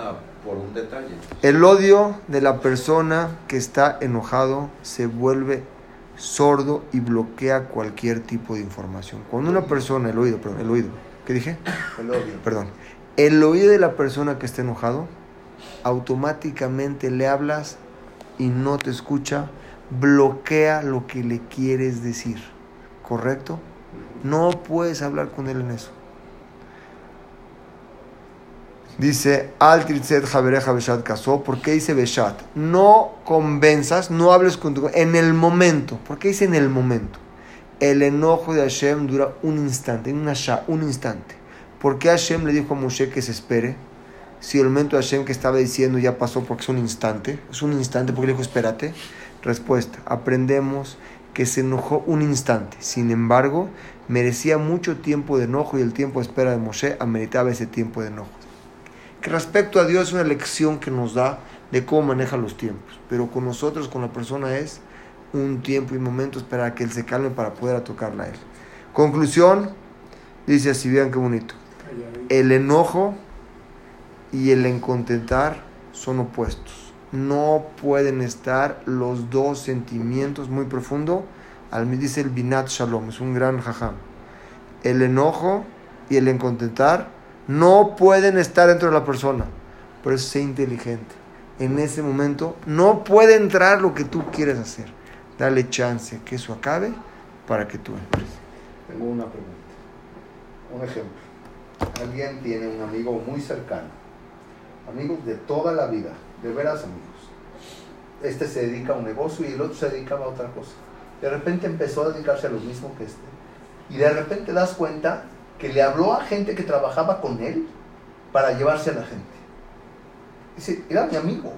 por un detalle. El odio de la persona que está enojado se vuelve sordo y bloquea cualquier tipo de información. Cuando una persona, el oído, perdón, el oído, ¿qué dije? El odio. Perdón. El oído de la persona que está enojado, automáticamente le hablas y no te escucha, bloquea lo que le quieres decir. ¿Correcto? No puedes hablar con él en eso. Dice, Al javereja beshat casó. ¿Por qué dice beshat? No convenzas, no hables con tu... En el momento. ¿Por qué dice en el momento? El enojo de Hashem dura un instante, una sha, un instante. ¿Por qué Hashem le dijo a Moshe que se espere? Si el momento de Hashem que estaba diciendo ya pasó porque es un instante. Es un instante porque le dijo espérate. Respuesta, aprendemos que se enojó un instante. Sin embargo, merecía mucho tiempo de enojo y el tiempo de espera de Moshe ameritaba ese tiempo de enojo. Que respecto a Dios es una lección que nos da de cómo maneja los tiempos. Pero con nosotros, con la persona es un tiempo y momentos para que Él se calme para poder tocarla a Él. Conclusión, dice así, vean qué bonito. El enojo y el encontentar son opuestos. No pueden estar los dos sentimientos muy profundo. Al dice el Binat Shalom, es un gran jajam. El enojo y el encontentar no pueden estar dentro de la persona. Por eso sé inteligente. En ese momento no puede entrar lo que tú quieres hacer. Dale chance que eso acabe para que tú entres. Tengo una pregunta. Un ejemplo. Alguien tiene un amigo muy cercano. Amigos de toda la vida. De veras amigos. Este se dedica a un negocio y el otro se dedicaba a otra cosa. De repente empezó a dedicarse a lo mismo que este. Y de repente das cuenta que le habló a gente que trabajaba con él para llevarse a la gente. Era mi amigo.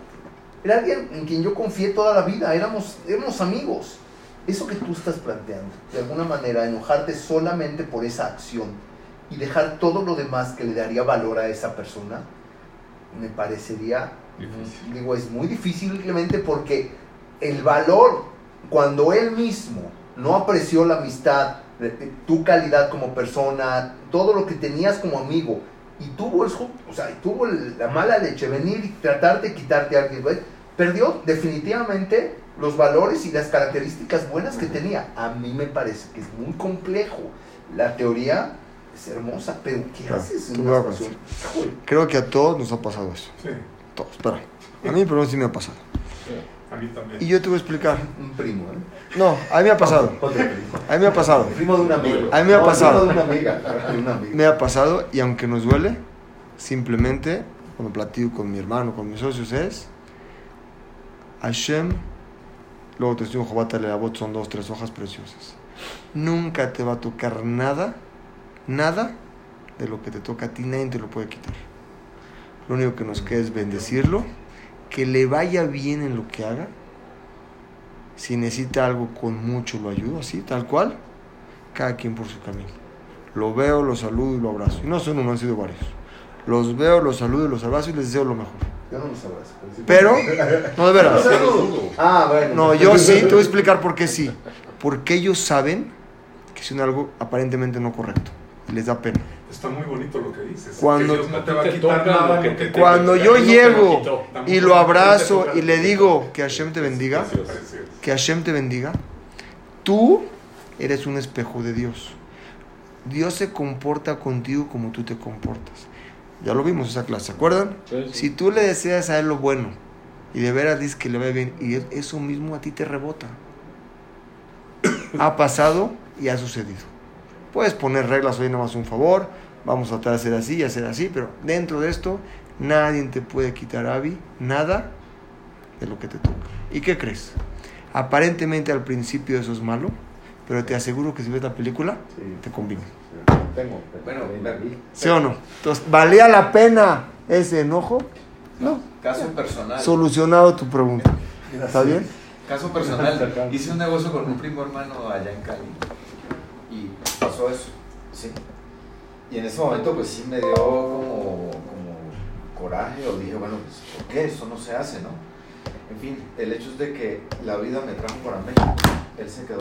Era alguien en quien yo confié toda la vida. Éramos, éramos amigos. Eso que tú estás planteando, de alguna manera, enojarte solamente por esa acción y dejar todo lo demás que le daría valor a esa persona, me parecería Difícil. Digo, es muy difícil simplemente porque el valor, cuando él mismo no apreció la amistad, de- de tu calidad como persona, todo lo que tenías como amigo, y tuvo, el, o sea, tuvo la mala leche venir y tratar de quitarte a alguien, perdió definitivamente los valores y las características buenas que tenía. A mí me parece que es muy complejo. La teoría es hermosa, pero ¿qué Claro, haces en una situación? Creo que a todos nos ha pasado eso. Sí, Todos, espera. A mí, pero sí me ha pasado. a mí también. Y yo te voy a explicar. Un primo, ¿eh? No, a mí me ha pasado. Otro primo. A mí me ha pasado. El primo de una amiga. A mí me ha No, pasado. primo de una amiga. de una amiga. Me ha pasado y aunque nos duele, simplemente cuando platico con mi hermano, con mis socios es Hashem, luego te estoy en Jobat Leavot, son dos, tres hojas preciosas. Nunca te va a tocar nada, nada de lo que te toca a ti, nadie te lo puede quitar. Lo único que nos queda es bendecirlo, que le vaya bien en lo que haga. Si necesita algo con mucho lo ayudo, así, tal cual. Cada quien por su camino. Lo veo, lo saludo y lo abrazo. Y no son uno, han sido varios. Los veo, los saludo y los abrazo y les deseo lo mejor. Yo no los abrazo. Pero, no de veras. Ah, bueno. No, yo sí, te voy a explicar por qué sí. Porque ellos saben que hicieron algo aparentemente no correcto. Y les da pena. Está muy bonito lo que dices. Cuando- que Dios no te va a quitar toca nada. que te- Cuando te- yo llego y lo abrazo y le digo que Hashem te bendiga, que Hashem te bendiga, tú eres un espejo de Dios. Dios se comporta contigo como tú te comportas. Ya lo vimos esa clase, ¿se acuerdan? Sí, sí. Si tú le deseas a él lo bueno y de veras dices que le va bien y eso mismo a ti te rebota. Ha pasado y ha sucedido. Puedes poner reglas, oye, nada más un favor, vamos a tratar de hacer así y hacer así, pero dentro de esto nadie te puede quitar, Avi, nada de lo que te toca. ¿Y qué crees? Aparentemente al principio eso es malo, pero te aseguro que si ves la película, Sí, te conviene. tengo. Bueno, ver- ¿Sí o no? Entonces, ¿valía la pena ese enojo? No. Caso personal. Solucionado tu pregunta. ¿Está bien? Caso personal. Hice un negocio con un primo hermano allá en Cali pasó eso. Sí. Y en ese momento pues sí me dio como, como coraje o dije, bueno, pues ¿por qué? Eso no se hace, ¿no? En fin, el hecho es de que la vida me trajo para México. Él se quedó